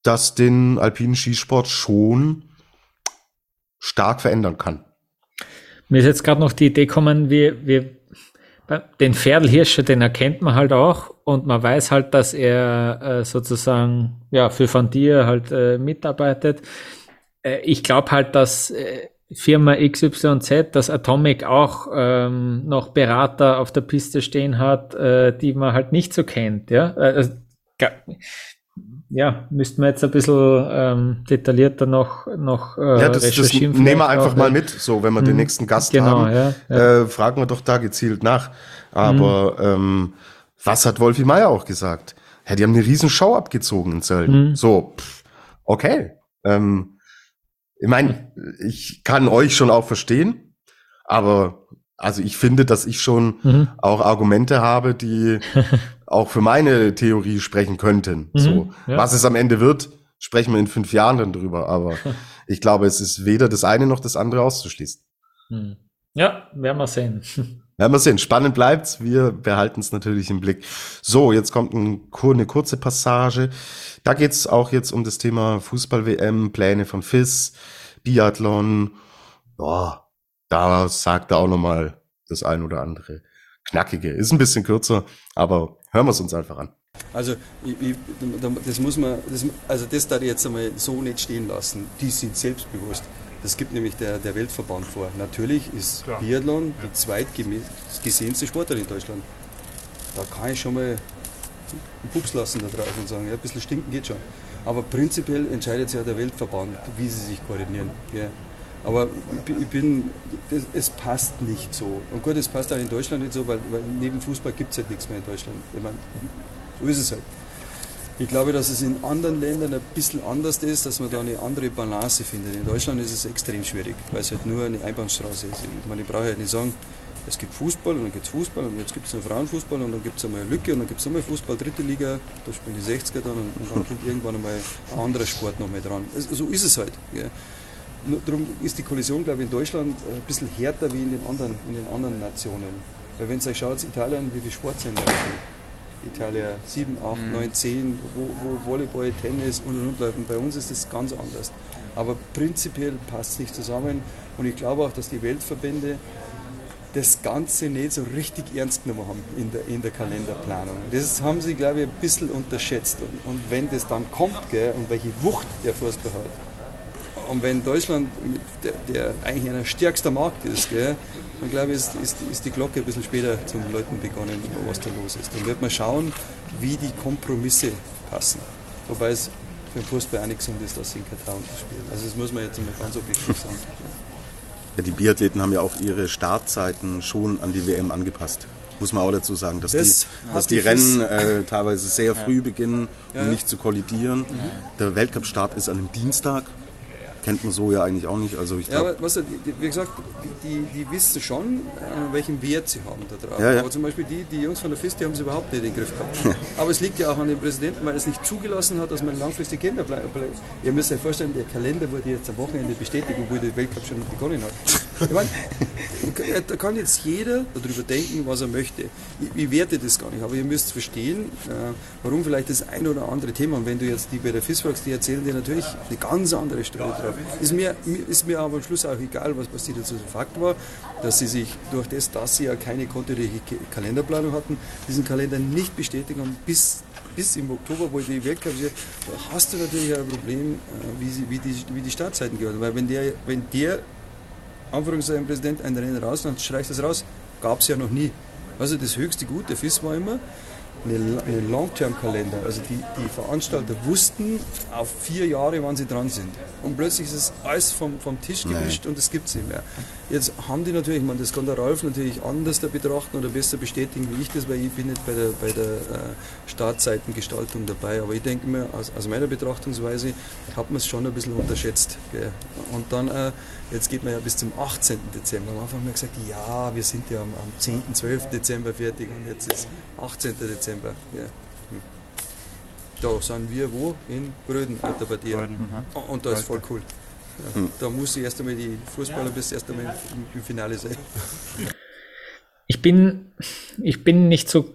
C: das den alpinen Skisport schon stark verändern kann.
B: Mir ist jetzt gerade noch die Idee gekommen, wir, wir, den Pferdelhirscher, den erkennt man halt auch und man weiß halt, dass er äh, sozusagen ja für Van Dier halt äh, mitarbeitet. Äh, ich glaube halt, dass äh, Firma XYZ, dass Atomic auch ähm, noch Berater auf der Piste stehen hat, äh, die man halt nicht so kennt. Ja? Also, ja, müssten wir jetzt ein bisschen ähm, detaillierter noch, noch
C: äh, ja, das, recherchieren. Das nehmen wir einfach mal mit, so wenn wir den mhm. nächsten Gast genau, haben. Ja, ja. Äh, fragen wir doch da gezielt nach. Aber mhm. ähm, was hat Wolfi Meier auch gesagt? Ja, die haben eine riesen Show abgezogen in Zöllen. Mhm. So, pff, okay. Ähm, ich meine, ich kann euch schon auch verstehen, aber also ich finde, dass ich schon mhm. auch Argumente habe, die auch für meine Theorie sprechen könnten. Mhm, so, ja. was es am Ende wird, sprechen wir in fünf Jahren dann drüber. Aber ich glaube, es ist weder das eine noch das andere auszuschließen.
B: Mhm. Ja, werden wir sehen.
C: Werden wir sehen. Spannend bleibt's. Wir behalten es natürlich im Blick. So, jetzt kommt ein, eine kurze Passage. Da geht's auch jetzt um das Thema Fußball-WM, Pläne von FIS, Biathlon. Boah, da sagt er auch nochmal das ein oder andere knackige. Ist ein bisschen kürzer, aber hören wir es uns einfach an.
D: Also, ich, ich, das muss man, das, also das ich jetzt einmal so nicht stehen lassen. Die sind selbstbewusst. Das gibt nämlich der, der Weltverband vor. Natürlich ist Klar. Biathlon die zweitgesehenste Sportart in Deutschland. Da kann ich schon mal einen Pups lassen da drauf und sagen, ja, ein bisschen stinken geht schon. Aber prinzipiell entscheidet sich ja der Weltverband, wie sie sich koordinieren. Ja. Aber ich bin, es passt nicht so. Und gut, es passt auch in Deutschland nicht so, weil, weil neben Fußball gibt es halt nichts mehr in Deutschland. Ich meine, so ist es halt. Ich glaube, dass es in anderen Ländern ein bisschen anders ist, dass man da eine andere Balance findet. In Deutschland ist es extrem schwierig, weil es halt nur eine Einbahnstraße ist. Ich meine, ich brauche halt nicht sagen, es gibt Fußball und dann gibt es Fußball und jetzt gibt es noch Frauenfußball und dann gibt es einmal eine Lücke und dann gibt es einmal Fußball, dritte Liga, da spielen die 60er dann und, dann kommt irgendwann einmal ein anderer Sport noch mehr dran. So ist es halt. Gell. Darum ist die Kollision, glaube ich, in Deutschland ein bisschen härter wie in den anderen, in den anderen Nationen. Weil wenn ihr euch schaut, Italien, wie viele Sportsender Italien 7, 8, 9, 10, wo, wo Volleyball, Tennis und und und Bei uns ist das ganz anders. Aber prinzipiell passt es nicht zusammen und ich glaube auch, dass die Weltverbände das Ganze nicht so richtig ernst genommen haben in der, in der Kalenderplanung. Das haben sie, glaube ich, ein bisschen unterschätzt. Und, und wenn das dann kommt gell, und welche Wucht der Fußball hat, und wenn Deutschland, der, der eigentlich ein stärkster Markt ist, gell, dann glaube ich, ist, ist, ist, die Glocke ein bisschen später zum Leuten begonnen, was da los ist. Dann wird man schauen, wie die Kompromisse passen. Wobei es für den Fußball auch nicht gesund ist, dass sie in Katar spielen. Also das muss man jetzt mal ganz objektiv sagen.
F: Ja, die Biathleten haben ja auch ihre Startzeiten schon an die WM angepasst. Muss man auch dazu sagen, dass das die, dass die Rennen äh, teilweise sehr früh ja. beginnen, um ja, ja. nicht zu kollidieren. Mhm. Der Weltcup-Start ist an einem Dienstag kennt man so ja eigentlich auch nicht. Also ich
D: ja, aber weißt du, wie gesagt, die, die wissen schon, äh, welchen Wert sie haben da drauf. Ja, ja. Aber zum Beispiel die, die Jungs von der FIS, die haben sie überhaupt nicht in den Griff gehabt. aber es liegt ja auch an dem Präsidenten, weil er es nicht zugelassen hat, dass man langfristig Kinder bleibt. Ihr müsst euch vorstellen, der Kalender wurde jetzt am Wochenende bestätigt, obwohl der Weltcup schon begonnen hat. Ich meine, da kann jetzt jeder darüber denken, was er möchte. Ich, ich werte das gar nicht, aber ihr müsst verstehen, äh, warum vielleicht das ein oder andere Thema, und wenn du jetzt die bei der FIS die erzählen dir natürlich eine ganz andere Stelle drauf. Ist mir, ist mir aber am Schluss auch egal, was, die dazu Fakt war, dass sie sich durch das, dass sie ja keine kontinuierliche Kalenderplanung hatten, diesen Kalender nicht bestätigt haben bis bis im Oktober, wo die Weltcup ist, da hast du natürlich ein Problem, äh, wie, sie, wie, die, wie die Startzeiten gehören. Weil wenn der, wenn der Anführungszeichen Präsident ein Rennen raus, dann streicht das raus. Gab es ja noch nie. Also das höchste Gut der FIS war immer, einen Long-Term-Kalender. Also die, die Veranstalter wussten auf vier Jahre, wann sie dran sind. Und plötzlich ist es alles vom, vom Tisch gewischt und es gibt es nicht mehr. Jetzt haben die natürlich, ich meine, das kann der Ralf natürlich anders da betrachten oder besser bestätigen wie ich das, weil ich bin nicht bei der, bei der äh, Startseitengestaltung dabei. Aber ich denke mir, aus, aus meiner Betrachtungsweise hat man es schon ein bisschen unterschätzt. Gell. Und dann, äh, jetzt geht man ja bis zum 18. Dezember. Am Anfang haben wir gesagt, ja, wir sind ja am, am 10., 12. Dezember fertig und jetzt ist 18. Dezember. Gell. Hm. Da sind wir wo? In Bröden, Alter, bei dir. Und da ist voll cool. Hm. Da muss ich erst einmal die Fußballer bis erst einmal im Finale sein.
B: Ich bin, ich bin nicht so,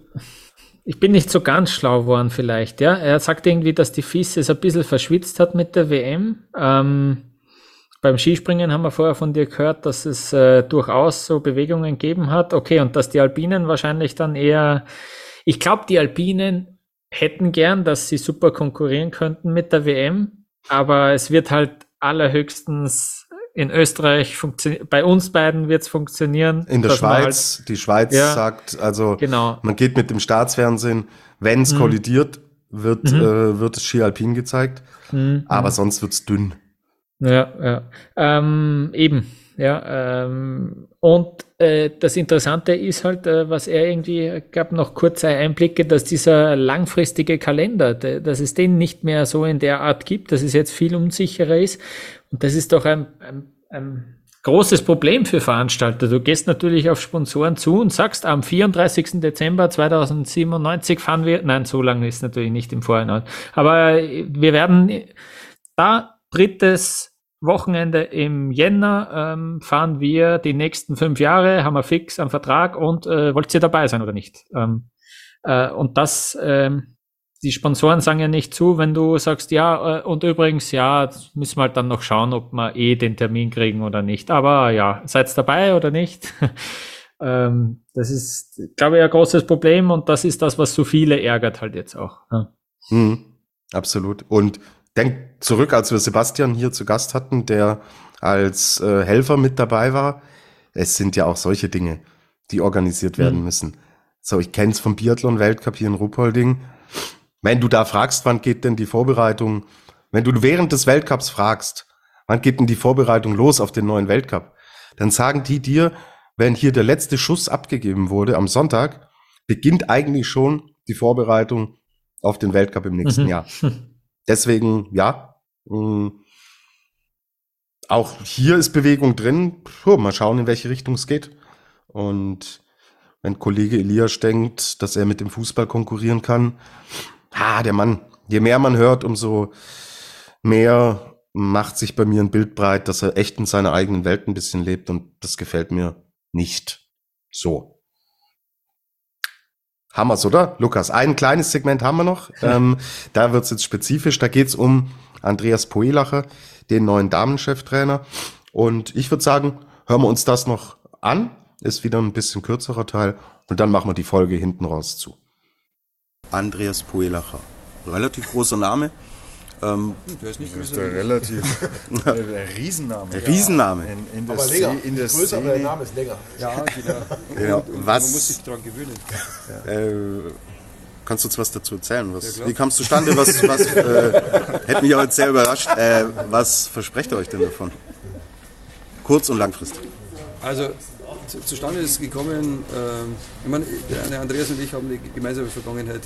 B: ich bin nicht so ganz schlau geworden vielleicht, ja. Er sagt irgendwie, dass die FIS es ein bisschen verschwitzt hat mit der WM. Ähm, beim Skispringen haben wir vorher von dir gehört, dass es äh, durchaus so Bewegungen gegeben hat. Okay, und dass die Alpinen wahrscheinlich dann eher, ich glaube, die Alpinen hätten gern, dass sie super konkurrieren könnten mit der WM, aber es wird halt allerhöchstens in Österreich funktioniert, bei uns beiden wird es funktionieren.
C: In der Schweiz, halt, die Schweiz ja, sagt, also
B: genau.
C: man geht mit dem Staatsfernsehen, wenn es mhm. kollidiert, wird, mhm. äh, wird das Ski Alpin gezeigt, mhm. aber sonst wird's dünn.
B: Ja, ja. Ähm, eben, ja. Ähm, und äh, das Interessante ist halt, äh, was er irgendwie gab noch kurze Einblicke, dass dieser langfristige Kalender, dass es den nicht mehr so in der Art gibt, dass es jetzt viel unsicherer ist. Und das ist doch ein, ein, ein großes Problem für Veranstalter. Du gehst natürlich auf Sponsoren zu und sagst, am 34. Dezember 2097 fahren wir, nein, so lange ist natürlich nicht im Vorhinein, aber wir werden da drittes Wochenende im Jänner ähm, fahren wir die nächsten fünf Jahre, haben wir fix am Vertrag und äh, wollt ihr dabei sein oder nicht? Ähm, äh, und das, ähm, die Sponsoren sagen ja nicht zu, wenn du sagst, ja, äh, und übrigens, ja, müssen wir halt dann noch schauen, ob wir eh den Termin kriegen oder nicht. Aber ja, seid dabei oder nicht? ähm, das ist, glaube ich, ein großes Problem und das ist das, was so viele ärgert halt jetzt auch. Ja.
C: Mhm, absolut. Und denk zurück, als wir Sebastian hier zu Gast hatten, der als äh, Helfer mit dabei war. Es sind ja auch solche Dinge, die organisiert werden mhm. müssen. So, ich kenne es vom Biathlon-Weltcup hier in Ruppolding. Wenn du da fragst, wann geht denn die Vorbereitung, wenn du während des Weltcups fragst, wann geht denn die Vorbereitung los auf den neuen Weltcup, dann sagen die dir, wenn hier der letzte Schuss abgegeben wurde am Sonntag, beginnt eigentlich schon die Vorbereitung auf den Weltcup im nächsten mhm. Jahr. Deswegen, ja, auch hier ist Bewegung drin. Puh, mal schauen, in welche Richtung es geht. Und wenn Kollege Elias denkt, dass er mit dem Fußball konkurrieren kann, ha, der Mann, je mehr man hört, umso mehr macht sich bei mir ein Bild breit, dass er echt in seiner eigenen Welt ein bisschen lebt und das gefällt mir nicht so. Hammers, oder? Lukas, ein kleines Segment haben wir noch. Ähm, da wird's jetzt spezifisch. Da geht's um Andreas Poelacher, den neuen Damencheftrainer. Und ich würde sagen, hören wir uns das noch an. Ist wieder ein bisschen kürzerer Teil. Und dann machen wir die Folge hinten raus zu.
F: Andreas Poelacher. Relativ großer Name.
D: Ähm, der ist nicht größer.
G: Der relativ.
F: der Riesenname. Der Riesenname.
G: In, in aber länger. In der größer, aber der Name ist länger.
D: Ja, genau.
F: genau. Was,
D: man muss sich daran gewöhnen.
F: Ja. Äh, kannst du uns was dazu erzählen? Was, ja, wie kam es zustande? Was, was äh, hätte mich auch jetzt sehr überrascht. Äh, was versprecht ihr euch denn davon? Kurz- und langfristig.
D: Also zustande ist gekommen, ähm, ich meine, der Andreas und ich haben eine gemeinsame Vergangenheit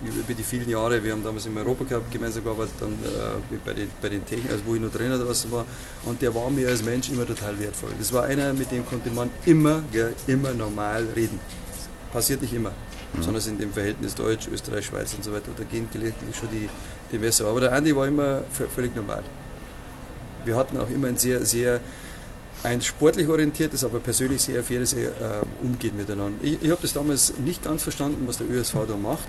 D: über die vielen Jahre, wir haben damals im Europacup gemeinsam gearbeitet, dann äh, bei den, bei den Technik, also wo ich noch Trainer draußen war, und der war mir als Mensch immer total wertvoll. Das war einer, mit dem konnte man immer, gell, immer normal reden. Passiert nicht immer, mhm. sondern in dem Verhältnis Deutsch, Österreich, Schweiz und so weiter, da gehen gelegentlich schon die, die Messer. Aber der Andi war immer völlig normal. Wir hatten auch immer ein sehr, sehr ein sportlich orientiertes, aber persönlich sehr faires äh, Umgehen miteinander. Ich, ich habe das damals nicht ganz verstanden, was der ÖSV da macht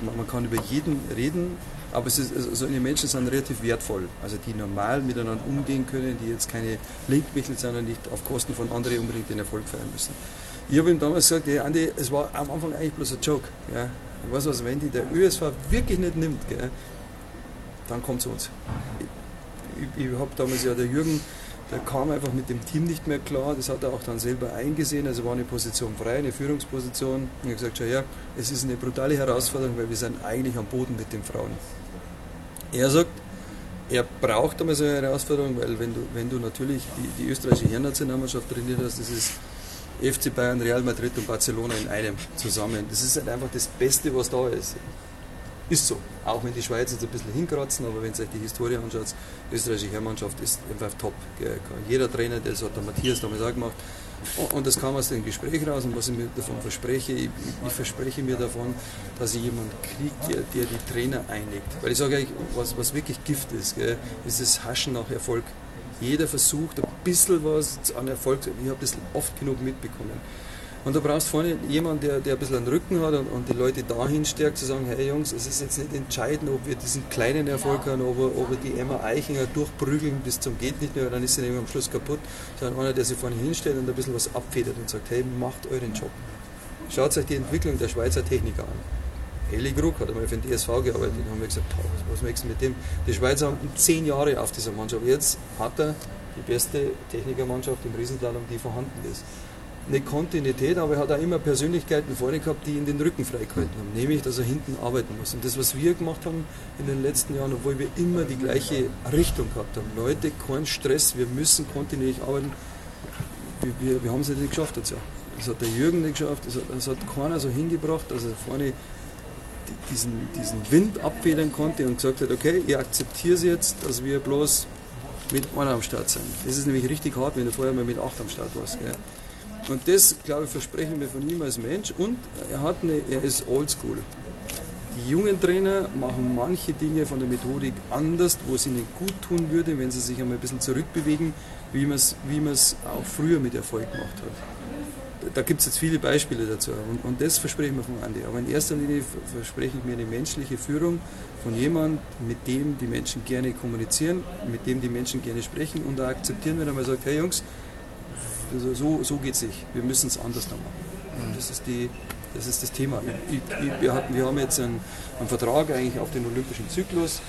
D: man kann über jeden reden, aber es ist, also solche Menschen sind relativ wertvoll, also die normal miteinander umgehen können, die jetzt keine Linkmittel sind und nicht auf Kosten von anderen unbedingt den Erfolg feiern müssen. Ich habe ihm damals gesagt, hey Andi, es war am Anfang eigentlich bloß ein Joke. Ja. Ich weiß was, wenn die der ÖSV wirklich nicht nimmt, gell, dann kommt zu uns. Ich, ich, habe damals ja der Jürgen der kam einfach mit dem Team nicht mehr klar. Das hat er auch dann selber eingesehen. Also war eine Position frei, eine Führungsposition. Und ich habe gesagt, schau her, es ist eine brutale Herausforderung, weil wir sind eigentlich am Boden mit den Frauen. Er sagt, er braucht einmal so eine Herausforderung, weil wenn du, wenn du natürlich die, die österreichische Herrennationalmannschaft trainiert hast, das ist FC Bayern, Real Madrid und Barcelona in einem zusammen. Das ist halt einfach das Beste, was da ist. Ist so. Auch wenn die Schweiz jetzt ein bisschen hinkratzen, aber wenn ihr euch die Historie anschaut, die österreichische Herrmannschaft ist einfach top. Jeder Trainer, das hat der Matthias damals auch gemacht. Und das kam aus dem Gespräch raus und was ich mir davon verspreche, ich, ich verspreche mir davon, dass ich jemanden kriege, der, der, die Trainer einlegt. Weil ich sage euch, was, was wirklich Gift ist, gell, ist das Haschen nach Erfolg. Jeder versucht ein bisschen was an Erfolg. Ich habe das oft genug mitbekommen. Und du brauchst vorne jemanden, der, der ein bisschen einen Rücken hat und, und die Leute dahin stärkt, zu sagen, hey Jungs, es ist jetzt nicht entscheidend, ob wir diesen kleinen Erfolg haben, ob wir, ob wir die Emma Eichinger durchprügeln bis zum geht nicht mehr, dann ist sie nämlich am Schluss kaputt, sondern einer, der sich vorne hinstellt und ein bisschen was abfedert und sagt, hey, macht euren Job. Schaut euch die Entwicklung der Schweizer Techniker an. Eli hat einmal für den DSV gearbeitet und haben wir gesagt, was machst du mit dem? Die Schweizer haben zehn Jahre auf dieser Mannschaft. Jetzt hat er die beste Technikermannschaft im Riesenslalom, die vorhanden ist. eine Kontinuität, aber er hat auch immer Persönlichkeiten vorne gehabt, die ihn den Rücken freigehalten haben. Nämlich, dass er hinten arbeiten muss. Und das, was wir gemacht haben in den letzten Jahren, obwohl wir immer die gleiche Richtung gehabt haben. Leute, kein Stress, wir müssen kontinuierlich arbeiten. Wir, wir, wir haben es nicht geschafft ja. Das hat der Jürgen nicht geschafft, das hat, das hat keiner so hingebracht, er vorne diesen, diesen Wind abfedern konnte und gesagt hat, okay, ich akzeptiere es jetzt, dass wir bloß mit einer am Start sind. Das ist nämlich richtig hart, wenn du vorher mal mit acht am Start warst. Gell? Und das, glaube ich, versprechen wir von ihm als Mensch. Und er, hat eine, er ist oldschool. Die jungen Trainer machen manche Dinge von der Methodik anders, wo es ihnen gut tun würde, wenn sie sich einmal ein bisschen zurückbewegen, wie man es wie auch früher mit Erfolg gemacht hat. Da gibt es jetzt viele Beispiele dazu und, und das versprechen wir von Andi. Aber in erster Linie verspreche ich mir eine menschliche Führung von jemandem, mit dem die Menschen gerne kommunizieren, mit dem die Menschen gerne sprechen und da akzeptieren, wenn er mal sagt, hey Jungs, so, so geht es nicht. Wir müssen es anders noch machen. Das ist, die, das ist das Thema. Ich, ich, wir, hatten, wir haben jetzt einen, einen, Vertrag eigentlich auf den olympischen Zyklus.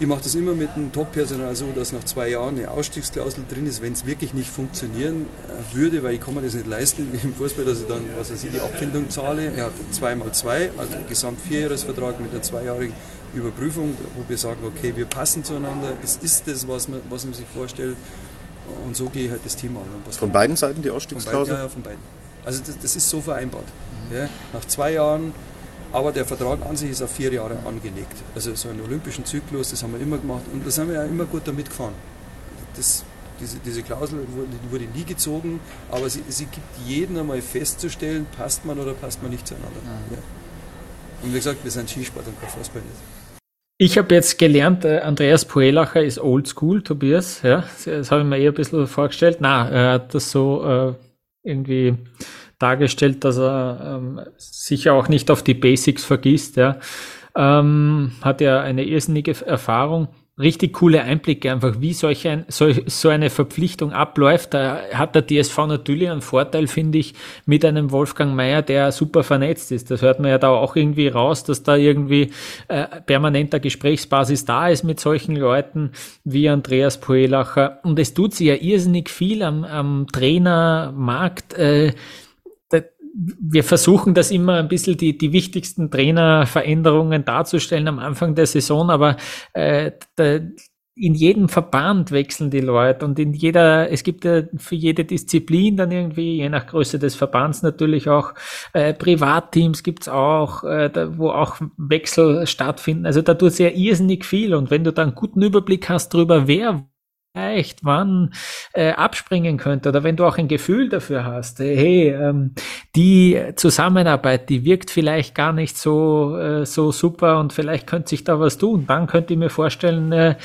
D: Ich mache das immer mit dem Top-Personal so, dass nach zwei Jahren eine Ausstiegsklausel drin ist, wenn es wirklich nicht funktionieren äh, würde, weil ich kann mir das nicht leisten, wie im Fußball, dass ich dann was weiß ich, die Abfindung zahle. Er hat zweimal zwei, also gesamt vierjahresvertrag mit einer zweijährigen Überprüfung, wo wir sagen, okay, wir passen zueinander, es ist das, was man, was man sich vorstellt. Und so gehe ich halt das Thema an.
F: von beiden Seiten die Ausstiegsklausel?
D: Ja, ja, von beiden. Also das, das ist so vereinbart. Mhm. Ja, nach zwei Jahren, aber der Vertrag an sich ist auf vier Jahre angelegt. Also so einen olympischen Zyklus, das haben wir immer gemacht und das haben wir ja immer gut damit gefahren. Das, diese, diese Klausel wurde, wurde, nie gezogen, aber sie, sie gibt jeden einmal festzustellen, passt man oder passt man nicht zueinander. Mhm. Ja. Und wie gesagt, wir sind Skisport und kein Fußball nicht.
B: Ich habe jetzt gelernt, äh, Andreas Poelacher ist oldschool, Tobias. Ja, das habe ich mir eher ein bisschen vorgestellt. Na, er hat das so äh, irgendwie dargestellt, dass er ähm, sicher auch nicht auf die Basics vergisst. Ja, ähm, hat ja eine irrsinnige Erfahrung richtig coole Einblicke einfach, wie solch ein, so, so eine Verpflichtung abläuft. Da hat der DSV natürlich einen Vorteil, finde ich, mit einem Wolfgang Mayer, der super vernetzt ist. Das hört man ja da auch irgendwie raus, dass da irgendwie äh, permanenter Gesprächsbasis da ist mit solchen Leuten wie Andreas Poelacher. Und es tut sich ja irrsinnig viel am, am Trainermarkt. Äh, wir versuchen das immer ein bisschen die, die wichtigsten Trainerveränderungen darzustellen am Anfang der Saison, aber äh, da, in jedem Verband wechseln die Leute und in jeder, es gibt ja für jede Disziplin dann irgendwie, je nach Größe des Verbands natürlich auch, äh, Privatteams gibt's auch, äh, da, wo auch Wechsel stattfinden. Also da tut sehr irrsinnig viel und wenn du da einen guten Überblick hast darüber, wer vielleicht wann äh, abspringen könnte oder wenn du auch ein Gefühl dafür hast, äh, hey, ähm, die Zusammenarbeit, die wirkt vielleicht gar nicht so, äh, so super und vielleicht könnte sich da was tun, dann könnte ich mir vorstellen, äh,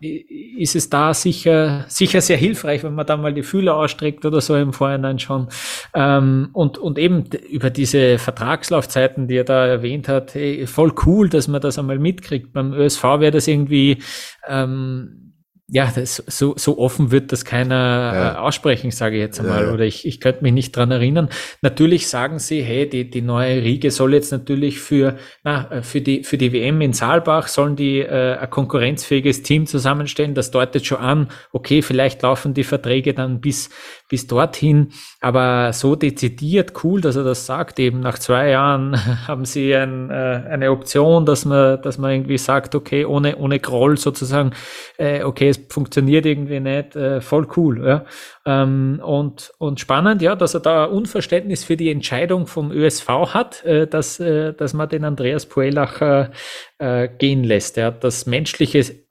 B: ist es da sicher, sicher sehr hilfreich, wenn man da mal die Fühler ausstreckt oder so im Vorhinein schon. Ähm, und, und eben über diese Vertragslaufzeiten, die er da erwähnt hat, hey, voll cool, dass man das einmal mitkriegt. Beim ÖSV wäre das irgendwie, ähm, ja, das, so, so offen wird das keiner ja. äh, aussprechen, sage ich jetzt einmal. Ja, Oder ich, ich könnte mich nicht dran erinnern. Natürlich sagen sie, hey, die, die neue Riege soll jetzt natürlich für, na, äh, für, die, für die WM in Saalbach sollen die äh, ein konkurrenzfähiges Team zusammenstellen. Das deutet schon an, okay, vielleicht laufen die Verträge dann bis, bis dorthin. Aber so dezidiert cool, dass er das sagt. Eben nach zwei Jahren haben sie ein, äh, eine Option, dass man, dass man irgendwie sagt, okay, ohne, ohne Groll sozusagen, äh, okay, es funktioniert irgendwie nicht, äh, voll cool. Ja. Ähm, und, und spannend, ja, dass er da Unverständnis für die Entscheidung vom ÖSV hat, äh, dass, äh, dass man den Andreas Puelacher äh, gehen lässt. Er hat das menschliche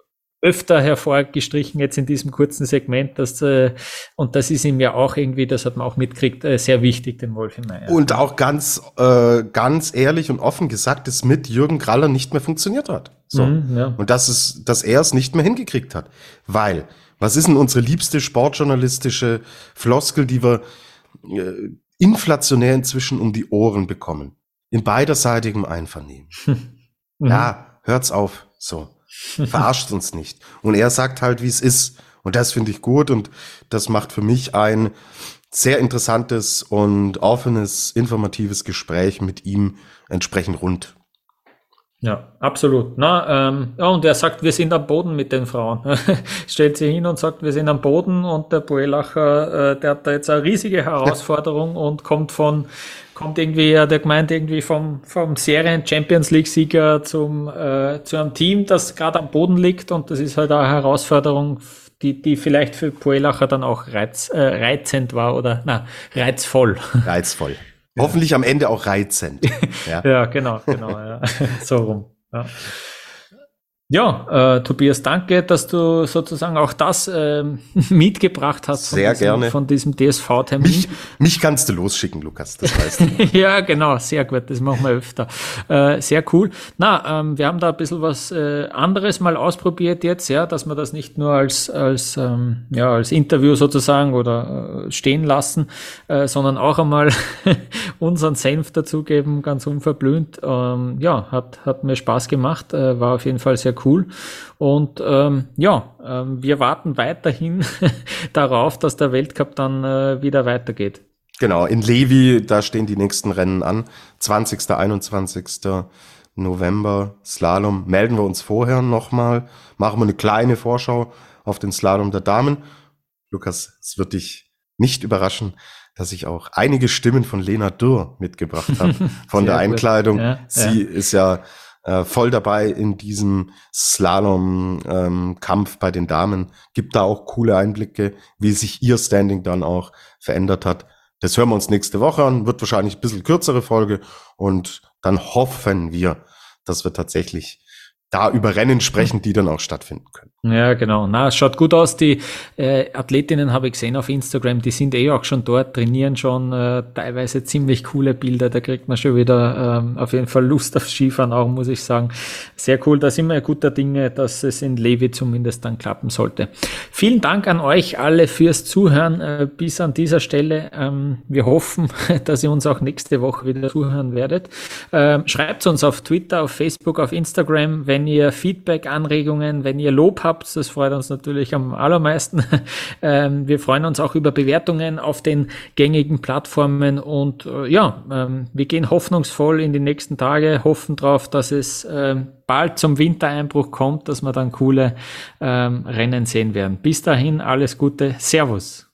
B: öfter hervorgestrichen jetzt in diesem kurzen Segment, dass, äh, und das ist ihm ja auch irgendwie, das hat man auch mitkriegt, äh, sehr wichtig, den Wolf Meyer.
C: Und auch ganz, äh, ganz ehrlich und offen gesagt, dass mit Jürgen Graller nicht mehr funktioniert hat. So. Mhm, ja. Und dass es, dass er es nicht mehr hingekriegt hat. Weil, was ist denn unsere liebste sportjournalistische Floskel, die wir äh, inflationär inzwischen um die Ohren bekommen? In beiderseitigem Einvernehmen. mhm. Ja, hört's auf. So. Verarscht uns nicht. Und er sagt halt, wie es ist. Und das finde ich gut und das macht für mich ein sehr interessantes und offenes, informatives Gespräch mit ihm entsprechend rund.
B: Ja, absolut. Na, ähm, ja, und er sagt, wir sind am Boden mit den Frauen. Stellt sich hin und sagt, wir sind am Boden und der Boelacher, äh, der hat da jetzt eine riesige Herausforderung und kommt von, kommt irgendwie, der gemeint irgendwie vom, vom Serien Champions League Sieger zum, äh, zu einem Team, das gerade am Boden liegt und das ist halt eine Herausforderung, die, die vielleicht für Poelacher dann auch reiz, äh, reizend war oder, na, reizvoll.
C: Reizvoll. Hoffentlich am Ende auch reizend.
B: Ja, ja genau, genau, ja. so rum. Ja. Ja, äh, Tobias, danke, dass du sozusagen auch das äh, mitgebracht hast
C: von sehr
B: diesem,
C: gerne.
B: von diesem DSV-Termin.
C: Mich, mich kannst du losschicken, Lukas, das weißt
B: du. ja, genau, sehr gut, das machen wir öfter. Äh, sehr cool. Na, ähm, wir haben da ein bisschen was äh, anderes mal ausprobiert jetzt, ja, dass wir das nicht nur als, als, ähm, ja, als Interview sozusagen oder äh, stehen lassen, äh, sondern auch einmal unseren Senf dazugeben, ganz unverblümt. Ähm, ja, hat, hat mir Spaß gemacht, äh, war auf jeden Fall sehr cool cool. Und ähm, ja, ähm, wir warten weiterhin darauf, dass der Weltcup dann äh, wieder weitergeht.
C: Genau, in Levi, da stehen die nächsten Rennen an. 20., 21. November Slalom. Melden wir uns vorher nochmal, machen wir eine kleine Vorschau auf den Slalom der Damen. Lukas, es wird dich nicht überraschen, dass ich auch einige Stimmen von Lena Dürr mitgebracht habe von der Einkleidung. Ja, Sie ja. ist ja äh, voll dabei in diesem Slalom-Kampf ähm, bei den Damen. Gibt da auch coole Einblicke, wie sich ihr Standing dann auch verändert hat. Das hören wir uns nächste Woche an, wird wahrscheinlich ein bisschen kürzere Folge und dann hoffen wir, dass wir tatsächlich da über Rennen sprechen, die dann auch stattfinden können.
B: Ja, genau. Na, es schaut gut aus. Die äh, Athletinnen habe ich gesehen auf Instagram, die sind eh auch schon dort, trainieren schon äh, teilweise ziemlich coole Bilder. Da kriegt man schon wieder ähm, auf jeden Fall Lust auf Skifahren auch, muss ich sagen. Sehr cool. Da sind wir guter Dinge, dass es in Levi zumindest dann klappen sollte. Vielen Dank an euch alle fürs Zuhören äh, bis an dieser Stelle. Ähm, wir hoffen, dass ihr uns auch nächste Woche wieder zuhören werdet. Ähm, schreibt uns auf Twitter, auf Facebook, auf Instagram, wenn ihr Feedback, Anregungen, wenn ihr Lob habt habt. Das freut uns natürlich am allermeisten. Ähm, wir freuen uns auch über Bewertungen auf den gängigen Plattformen und äh, ja, ähm, wir gehen hoffnungsvoll in die nächsten Tage, hoffen darauf, dass es ähm, bald zum Wintereinbruch kommt, dass wir dann coole Rennen sehen werden. Bis dahin alles Gute. Servus.